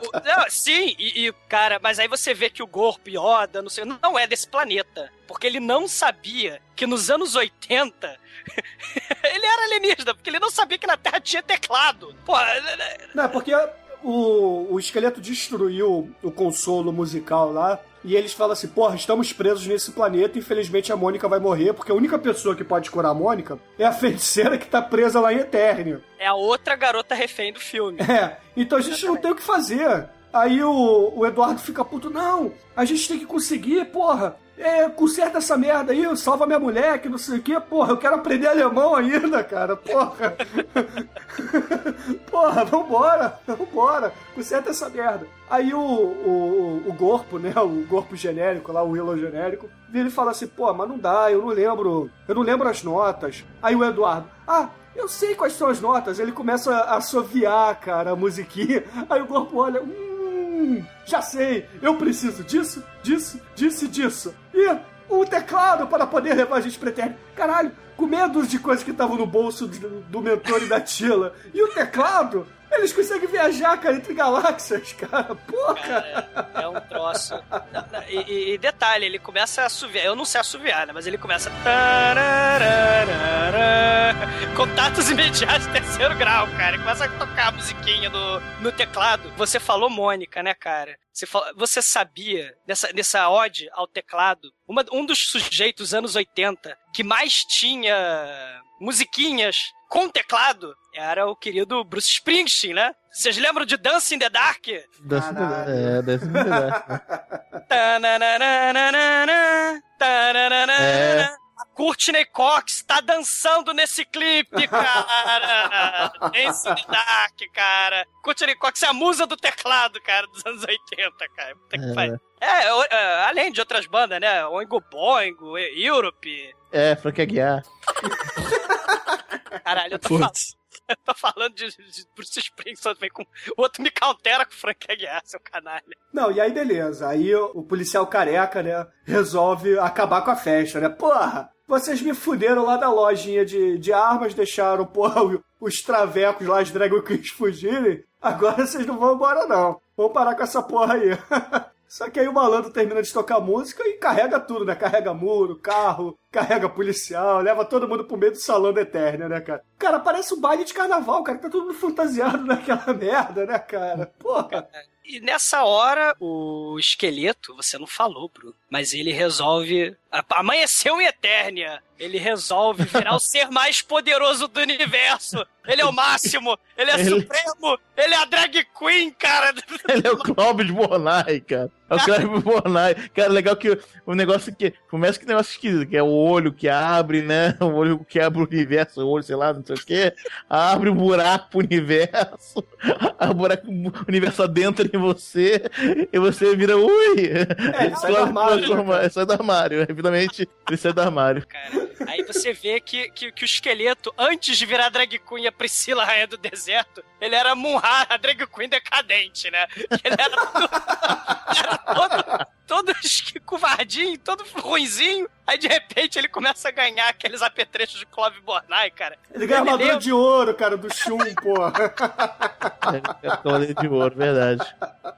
o- o- não, sim, e, e, cara, mas aí você vê que o Gorp Yoda, não sei, não é desse planeta. Porque ele não sabia que nos anos 80 *laughs* ele era alienígena, porque ele não sabia que na Terra tinha teclado. Pô, Não, é porque o, o esqueleto destruiu o consolo musical lá. E eles falam assim: porra, estamos presos nesse planeta. Infelizmente a Mônica vai morrer, porque a única pessoa que pode curar a Mônica é a *laughs* feiticeira que tá presa lá em Eternia. é a outra garota refém do filme. É, então a gente não tem o que fazer. Aí o, o Eduardo fica puto, não, a gente tem que conseguir, porra. É, conserta essa merda aí, salva minha mulher, que não sei o que, porra, eu quero aprender alemão ainda, cara, porra. *laughs* porra, vambora, vambora, conserta essa merda. Aí o, o, o corpo, né, o corpo genérico lá, o Willow genérico, vira e fala assim, pô, mas não dá, eu não lembro, eu não lembro as notas. Aí o Eduardo, ah, eu sei quais são as notas. Ele começa a assoviar, cara, a musiquinha. Aí o corpo olha, hum, já sei, eu preciso disso, disso, disso e disso. E um teclado para poder levar a gente pra Eterno. Caralho, com medo de coisas que estavam no bolso do mentor e da Tila. E o teclado, eles conseguem viajar, cara, entre galáxias, cara. Porra! É um troço. E, e- detalhe, ele começa a assoviar. Eu não sei assoviar, né? Mas ele começa. Contatos imediatos terceiro grau, cara. Ele começa a tocar a musiquinha no, no teclado. Você falou Mônica, né, cara? Você, você sabia, nessa, nessa ode ao teclado, uma- um dos sujeitos anos 80 que mais tinha musiquinhas com teclado era o querido Bruce Springsteen, né? Vocês lembram de Dance in the Dark? Dance é, Dance in the Dark. Tananana, tananana. É. A Courtney Cox tá dançando nesse clipe, cara. Dance in the Dark, cara. Courtney Cox é a musa do teclado, cara, dos anos 80, cara. Puta que É. pariu. É, além de outras bandas, né? Oingo Boingo, Europe. É, Frank Aguiar. Caralho, eu tô falando. *laughs* Tô falando de, de Bruce Springsteen também com o outro me cautera com o Frank Aguiar, seu canalha. Não, e aí beleza. Aí o, policial careca, né, resolve acabar com a festa, né? Porra, vocês me fuderam lá da lojinha de, de armas, deixaram, porra, os travecos lá, as drag queens fugirem. Agora vocês não vão embora, não. Vamos parar com essa porra aí. *laughs* Só que aí o malandro termina de tocar música e carrega tudo, né? Carrega muro, carro, carrega policial, leva todo mundo pro meio do salão da Eterna, né, cara? Cara, parece um baile de carnaval, cara. Tá todo mundo fantasiado *laughs* naquela merda, né, cara? Porra. E nessa hora, o esqueleto, você não falou, Bruno, mas ele resolve. Amanheceu em Eternia. Ele resolve virar o ser mais poderoso do universo. Ele é o máximo, ele é Ele- supremo, ele é a drag queen, cara. Ele é o Clóvis Bornai, cara. É o Clóvis Bornai. Cara, legal que o negócio que. Começa que negócio esquisito, que é o olho que abre, né? *laughs* O olho que abre o universo, o olho, sei lá, não sei o quê. Abre um buraco pro universo. *laughs* Abre um buraco o universo adentra em você. E você vira, ui! É, ele sai do armário, né, Ele sai do armário. Rapidamente, ele sai do armário. Aí você vê que, que, que o esqueleto, antes de virar drag queen a Priscila Rainha do Deserto, ele era Munhar, a drag queen decadente, né? Ele era, tudo- *laughs* era todo, todo *laughs* covardinho, todo ruinzinho. Aí de repente ele começa a ganhar aqueles apetrechos de Clove Bornai, cara. Ele ganha armadura lembra- de ouro, cara, do Shun, porra. *laughs* É Cavaleiro de ouro, verdade.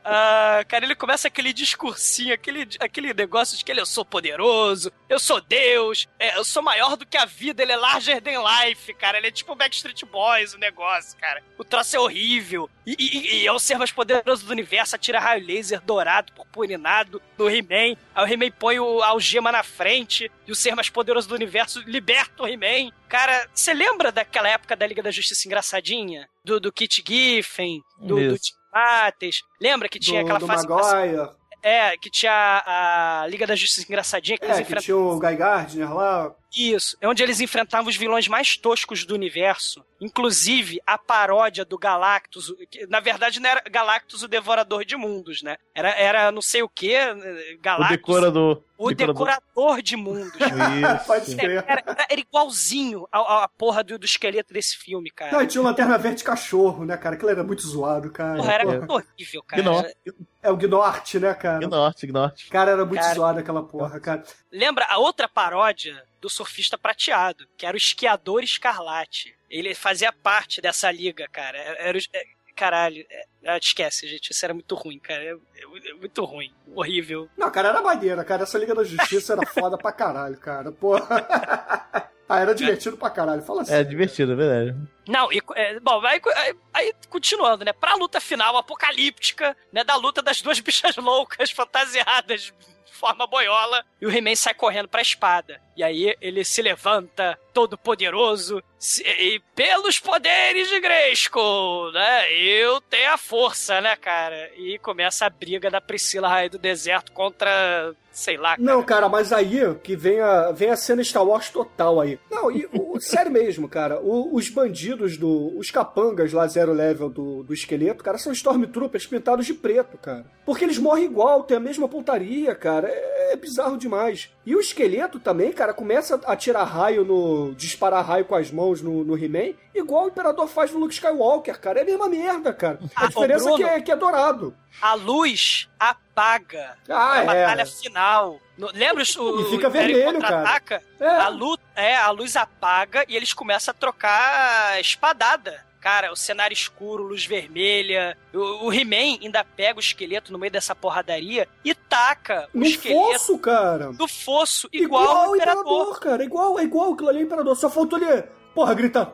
Ah, cara, ele começa aquele discursinho, aquele, aquele negócio de que ele eu sou poderoso, eu sou Deus, é, eu sou maior do que a vida, ele é larger than life, cara. Ele é tipo Backstreet Boys, o negócio, cara. O troço é horrível. E, e- e é o ser mais poderoso do universo, atira raio laser dourado, purpurinado no He-Man. Aí o He-Man põe o a algema na frente e o ser mais poderoso do universo liberta o He-Man. Cara, você lembra daquela época da Liga da Justiça engraçadinha? Do, do Kit Giffen, do, do. Tim Mates. Lembra que tinha do, aquela do fase Maguire. É, que tinha a, a Liga da Justiça engraçadinha que eles É, que enfrentavam. tinha o Guy Gardner lá. Isso, é onde eles enfrentavam os vilões mais toscos do universo. Inclusive a paródia do Galactus, o- que, na verdade não era Galactus o Devorador de Mundos, né? Era, era não sei o que, O Galactus. decorador. O decorador de mundos. *laughs* Isso. Pode crer. Era, era- era igualzinho a, a porra do, do esqueleto desse filme, cara. Não, tinha o Lanterna Verde cachorro, né, cara? Aquilo era muito zoado, cara. Porra, era Porra. muito horrível, cara. Gnort. É o Gnort, né, cara? Gnort, Gnort. Cara, era muito Cara. zoado aquela porra, cara. Lembra a outra paródia do surfista prateado, que era o esquiador escarlate. Ele fazia parte dessa liga, cara. Era, o- é, caralho, é, ah, esquece, gente. Isso era muito ruim, cara. É, é- é muito ruim. Horrível. Não, cara, era maneira, cara. Essa Liga da Justiça era foda pra caralho, cara. Porra. *laughs* ah, era divertido pra caralho. Fala assim. É divertido, é verdade. Não, e, é, bom, aí, aí- aí, continuando, né? Pra luta final apocalíptica, né? Da luta das duas *laughs* bichas loucas fantasiadas de forma boiola, e o He-Man sai correndo pra espada. E aí ele se levanta, todo poderoso, se- e pelos poderes de Grayskull, né? Eu tenho a força, né, cara? E começa a briga da Priscila Rainha do Deserto contra, sei lá, Não, cara, mas aí que vem a, vem a cena Star Wars total aí. Não, e o, sério mesmo, cara. o- os bandidos do. Os capangas lá, zero level do, do esqueleto, cara, são Stormtroopers pintados de preto, cara. Porque eles morrem igual, tem a mesma pontaria, cara. É, é bizarro demais. E o esqueleto também, cara, começa a tirar raio no. disparar raio com as mãos no, no He-Man, igual o Imperador faz no Luke Skywalker, cara. É a mesma merda, cara. A Ah, diferença ô, é que Bruno. é, que é dourado. a luz apaga Ah, na é. batalha final. No- lembra o E fica o vermelho, contra-ataca? É. A luz, é, a luz apaga e eles começam a trocar espadada. Cara, o cenário escuro, luz vermelha. O, o He-Man ainda pega o esqueleto no meio dessa porradaria e taca o No esqueleto fosso, cara. do fosso, igual, Igual o o Imperador. Imperador, cara. Igual, é igual aquilo ali, é Imperador. Só faltou ele, porra, gritar.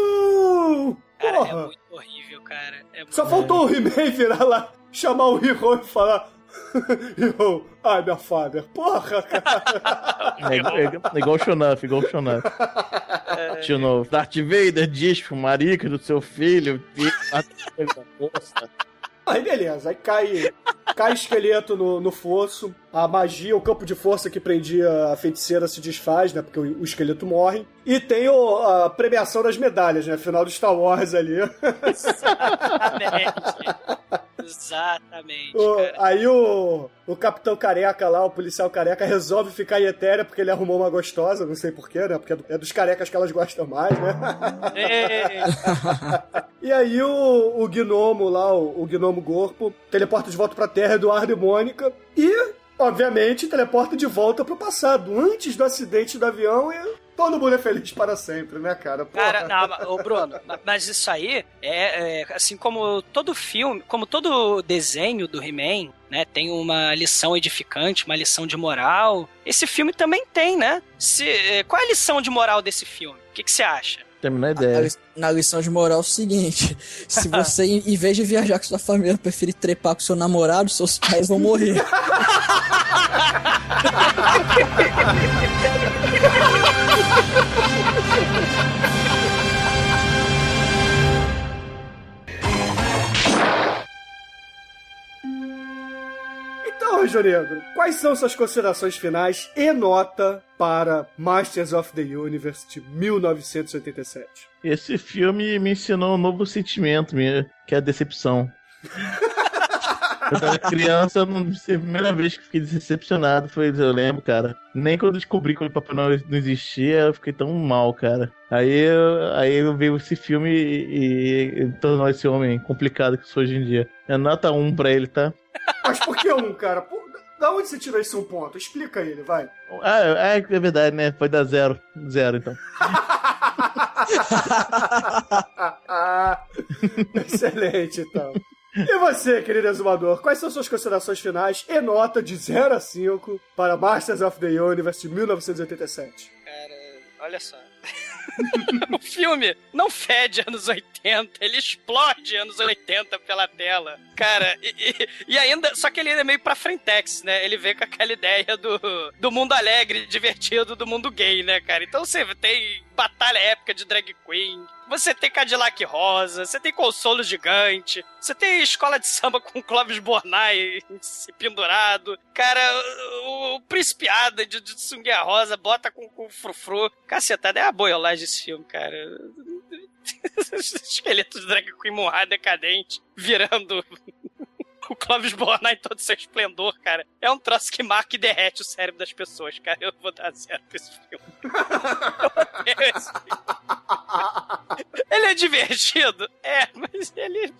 Não! Cara, é Porra! muito horrível, cara. É Só muito- faltou o He-Man virar lá, chamar o Hiro e falar. *laughs* Hiro, ai, minha father. Porra, cara. É, igual- é igual o Shonuff, igual o Shonuff. De novo, Darth Vader diz pro marico do seu filho. "Vi- Aí beleza, aí cai, cai esqueleto no, no fosso, a magia, o campo de força que prendia a feiticeira se desfaz, né? Porque o, o esqueleto morre. E tem o- a premiação das medalhas, né? Final do Star Wars ali. Exatamente. Exatamente, O- aí o, o capitão careca lá, o policial careca, resolve ficar em etérea porque ele arrumou uma gostosa, não sei porquê, né? Porque é é dos carecas que elas gostam mais, né? Ei, *laughs* E aí o, o gnomo lá, o, o gnomo Gorpo, teleporta de volta pra Terra, Eduardo e Mônica, e, obviamente, teleporta de volta pro passado, antes do acidente do avião, e todo mundo é feliz para sempre, né, cara? Porra. Cara, não, Bruno, ma- mas isso aí é, é, assim como todo filme, como todo desenho do He-Man, né, tem uma lição edificante, uma lição de moral. Esse filme também tem, né? Se, é, qual é a lição de moral desse filme? O que que você acha? Terminou a Na, ideia. li- na lição de moral é o seguinte: *laughs* se você, em vez de viajar com sua família, preferir trepar com seu namorado, seus pais vão morrer. *laughs* *laughs* Então, quais são suas considerações finais e nota para Masters of the Universe de 1987? Esse filme me ensinou um novo sentimento, que é a decepção. *laughs* Quando eu era criança, eu não, a primeira vez que fiquei decepcionado foi, eu lembro, cara. Nem quando eu descobri que o Papai Noel não existia, eu fiquei tão mal, cara. Aí eu, aí eu vi esse filme e, e tornou esse homem complicado que sou hoje em dia. É nota 1 pra ele, tá? Mas por que um, cara? Por- Da onde você tirou esse um ponto? Explica ele, vai. Ah, é, é verdade, né? Foi da zero. Zero, então. *laughs* Excelente, então. E você, querido exumador, quais são suas considerações finais e nota de 0 a 5 para Masters of the Universe de 1987? Cara, olha só. *laughs* o filme não fede anos 80, ele explode anos 80 pela tela. Cara, e, e- e ainda. Só que ele é meio pra frentex, né? Ele vem com aquela ideia do, do mundo alegre, divertido, do mundo gay, né, cara? Então você tem batalha épica de drag queen. Você tem Cadillac Rosa, você tem consolo gigante, você tem escola de samba *laughs* com Clóvis Bornai se pendurado. Cara, o, o Príncipe de, de rosa bota com, com frufru. Cacetada, é a boiolagem desse filme, cara. *laughs* Esqueleto de drag queen morrado decadente, virando o Clóvis Bornai em todo seu esplendor, cara. É um troço que marca e derrete o cérebro das pessoas, cara. Eu vou dar zero pra esse filme. Eu odeio esse filme. Ele é divertido? É, mas ele,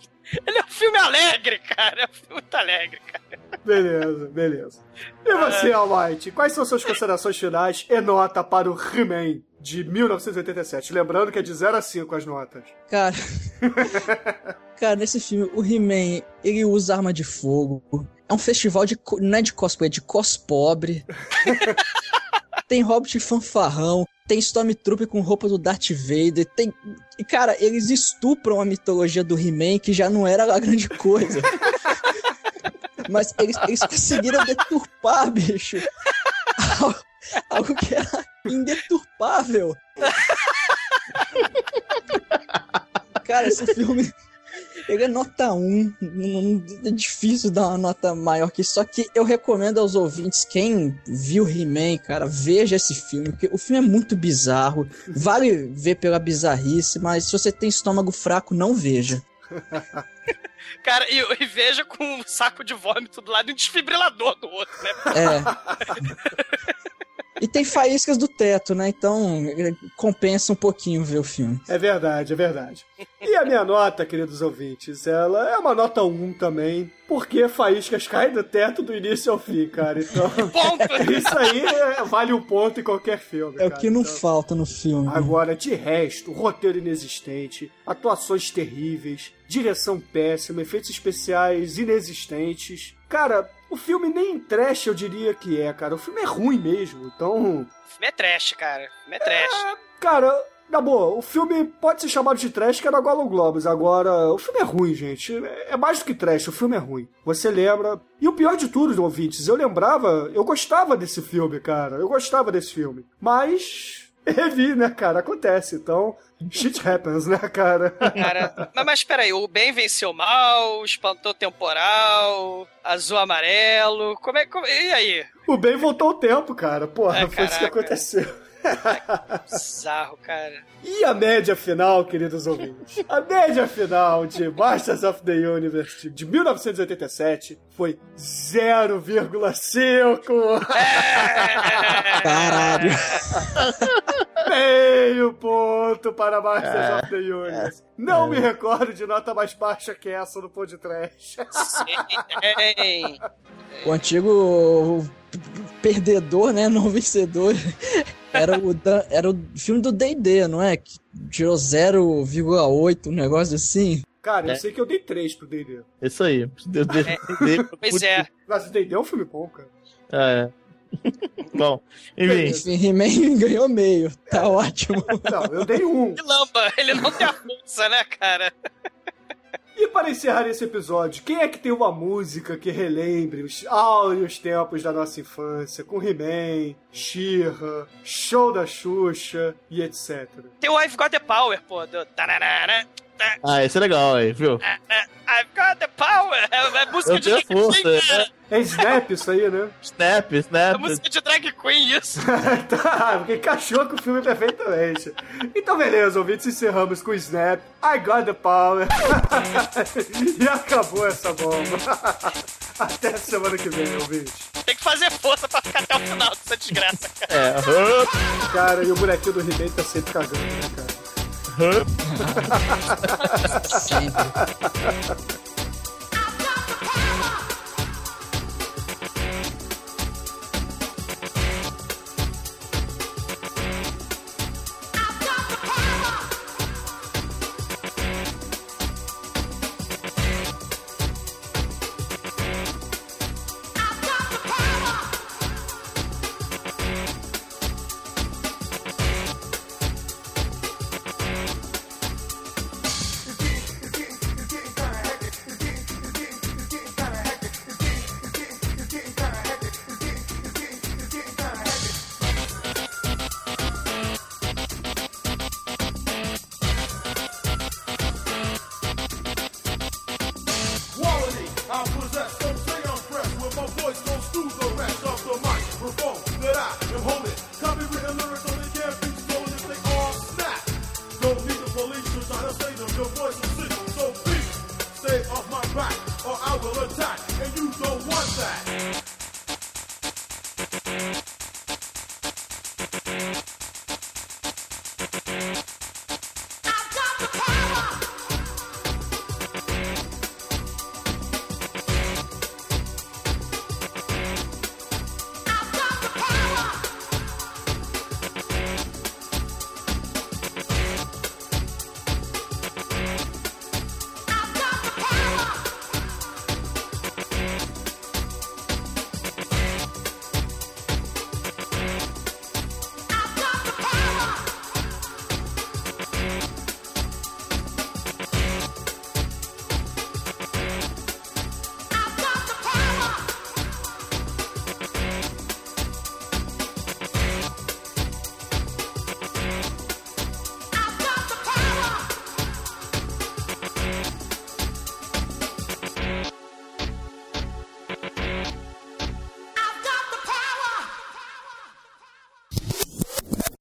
ele é um filme alegre, cara. É um filme muito alegre, cara. Beleza, beleza. E você, Almighty, quais são suas considerações finais e nota para o He-Man de 1987? Lembrando que é de 0 a 5 as notas. Cara. *laughs* Cara, nesse filme, o He-Man, ele usa arma de fogo. É um festival de. Não é de cosplay, é de cospobre. *laughs* tem Hobbit fanfarrão. Tem Stormtrooper com roupa do Darth Vader. Tem. E, cara, eles estupram a mitologia do He-Man, que já não era lá grande coisa. *laughs* Mas eles, eles conseguiram deturpar, bicho. Algo, algo que era indeturpável. Cara, esse filme. *laughs* Ele é nota 1. não- É difícil dar uma nota maior que isso. Só que eu recomendo aos ouvintes, quem viu He-Man, cara, veja esse filme. Porque o filme é muito bizarro. Vale ver pela bizarrice, mas se você tem estômago fraco, não veja. *laughs* Cara, e, e veja com um saco de vômito do lado e um desfibrilador do outro, né? É. *laughs* E tem faíscas do teto, né? Então eh, compensa um pouquinho ver o filme. É verdade, é verdade. E a minha nota, queridos ouvintes, ela é uma nota 1 também, porque faíscas caem do teto do início ao fim, cara. Então, *laughs* isso aí é- vale um ponto em qualquer filme. É o que não Então, falta no filme. Agora, de resto, roteiro inexistente, atuações terríveis, direção péssima, efeitos especiais inexistentes. Cara, o filme nem em trash eu diria que é, cara. O filme é ruim mesmo, então. O filme é trash, cara. O filme é trash. Cara, na boa, o filme pode ser chamado de trash que era Golden Globes. Agora, o filme é ruim, gente. É mais do que trash, o filme é ruim. Você lembra. E o pior de tudo, ouvintes, eu lembrava, eu gostava desse filme, cara. Eu gostava desse filme. Mas. Revi, né, cara? Acontece. Então, shit happens, né, cara? Cara, mas, mas peraí, o bem venceu o mal, espantou temporal, azul amarelo. Como é como, E aí? O bem voltou ao tempo, cara. Porra, É, foi isso que caraca. aconteceu. Bizarro, cara. E a média final, queridos ouvintes? A média final de Masters of the Universe de 1987 foi 0,5. Caralho. Meio ponto para Masters of the Universe. Não me recordo de nota mais baixa que essa no podcast. Sim. O antigo perdedor, né? Não vencedor. Era o, da- era o filme do D&D, não é? Que tirou 0,8, um negócio assim. Cara, eu É. sei que eu dei 3 pro D&D. Isso aí. Deus Deus entender. Pois é. Mas o D&D é um filme bom, cara. É. *laughs* Bom, enfim. Enfim, He-Man *laughs* ganhou meio. Tá ótimo. Não, eu dei um. Que lamba, ele não tem a força, né, cara? E para encerrar esse episódio, quem é que tem uma música que relembre os áureos tempos da nossa infância, com He-Man, She-Ra, Show da Xuxa e etc. Tem o I've Got the Power, pô. Do... Ah, esse é legal aí, viu? I've Got the Power. É, é música Eu de drag força, queen, é. É Snap isso aí, né? Snap, É snap. música de drag queen, isso. *laughs* tá, porque encaixou com o filme perfeitamente. Então, beleza, ouvintes, encerramos com Snap, I Got the Power. *laughs* e acabou essa bomba. *laughs* Até semana que vem, ouvinte. Tem que fazer força pra ficar até o final dessa desgraça, cara. É. Cara, e o bonequinho do He-Man tá sempre cagando, né, cara? Quality, *laughs*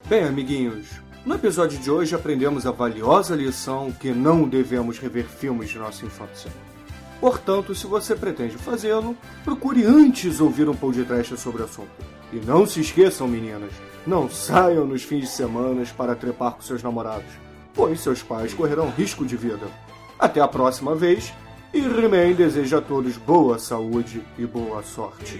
Bem, amiguinhos, no episódio de hoje aprendemos a valiosa lição que não devemos rever filmes de nossa infância. Portanto, se você pretende fazê-lo, procure antes ouvir um podcast sobre o assunto. E não se esqueçam, meninas, não saiam nos fins de semana para trepar com seus namorados, pois seus pais correrão risco de vida. Até a próxima vez, e He-Man deseja a todos boa saúde e boa sorte.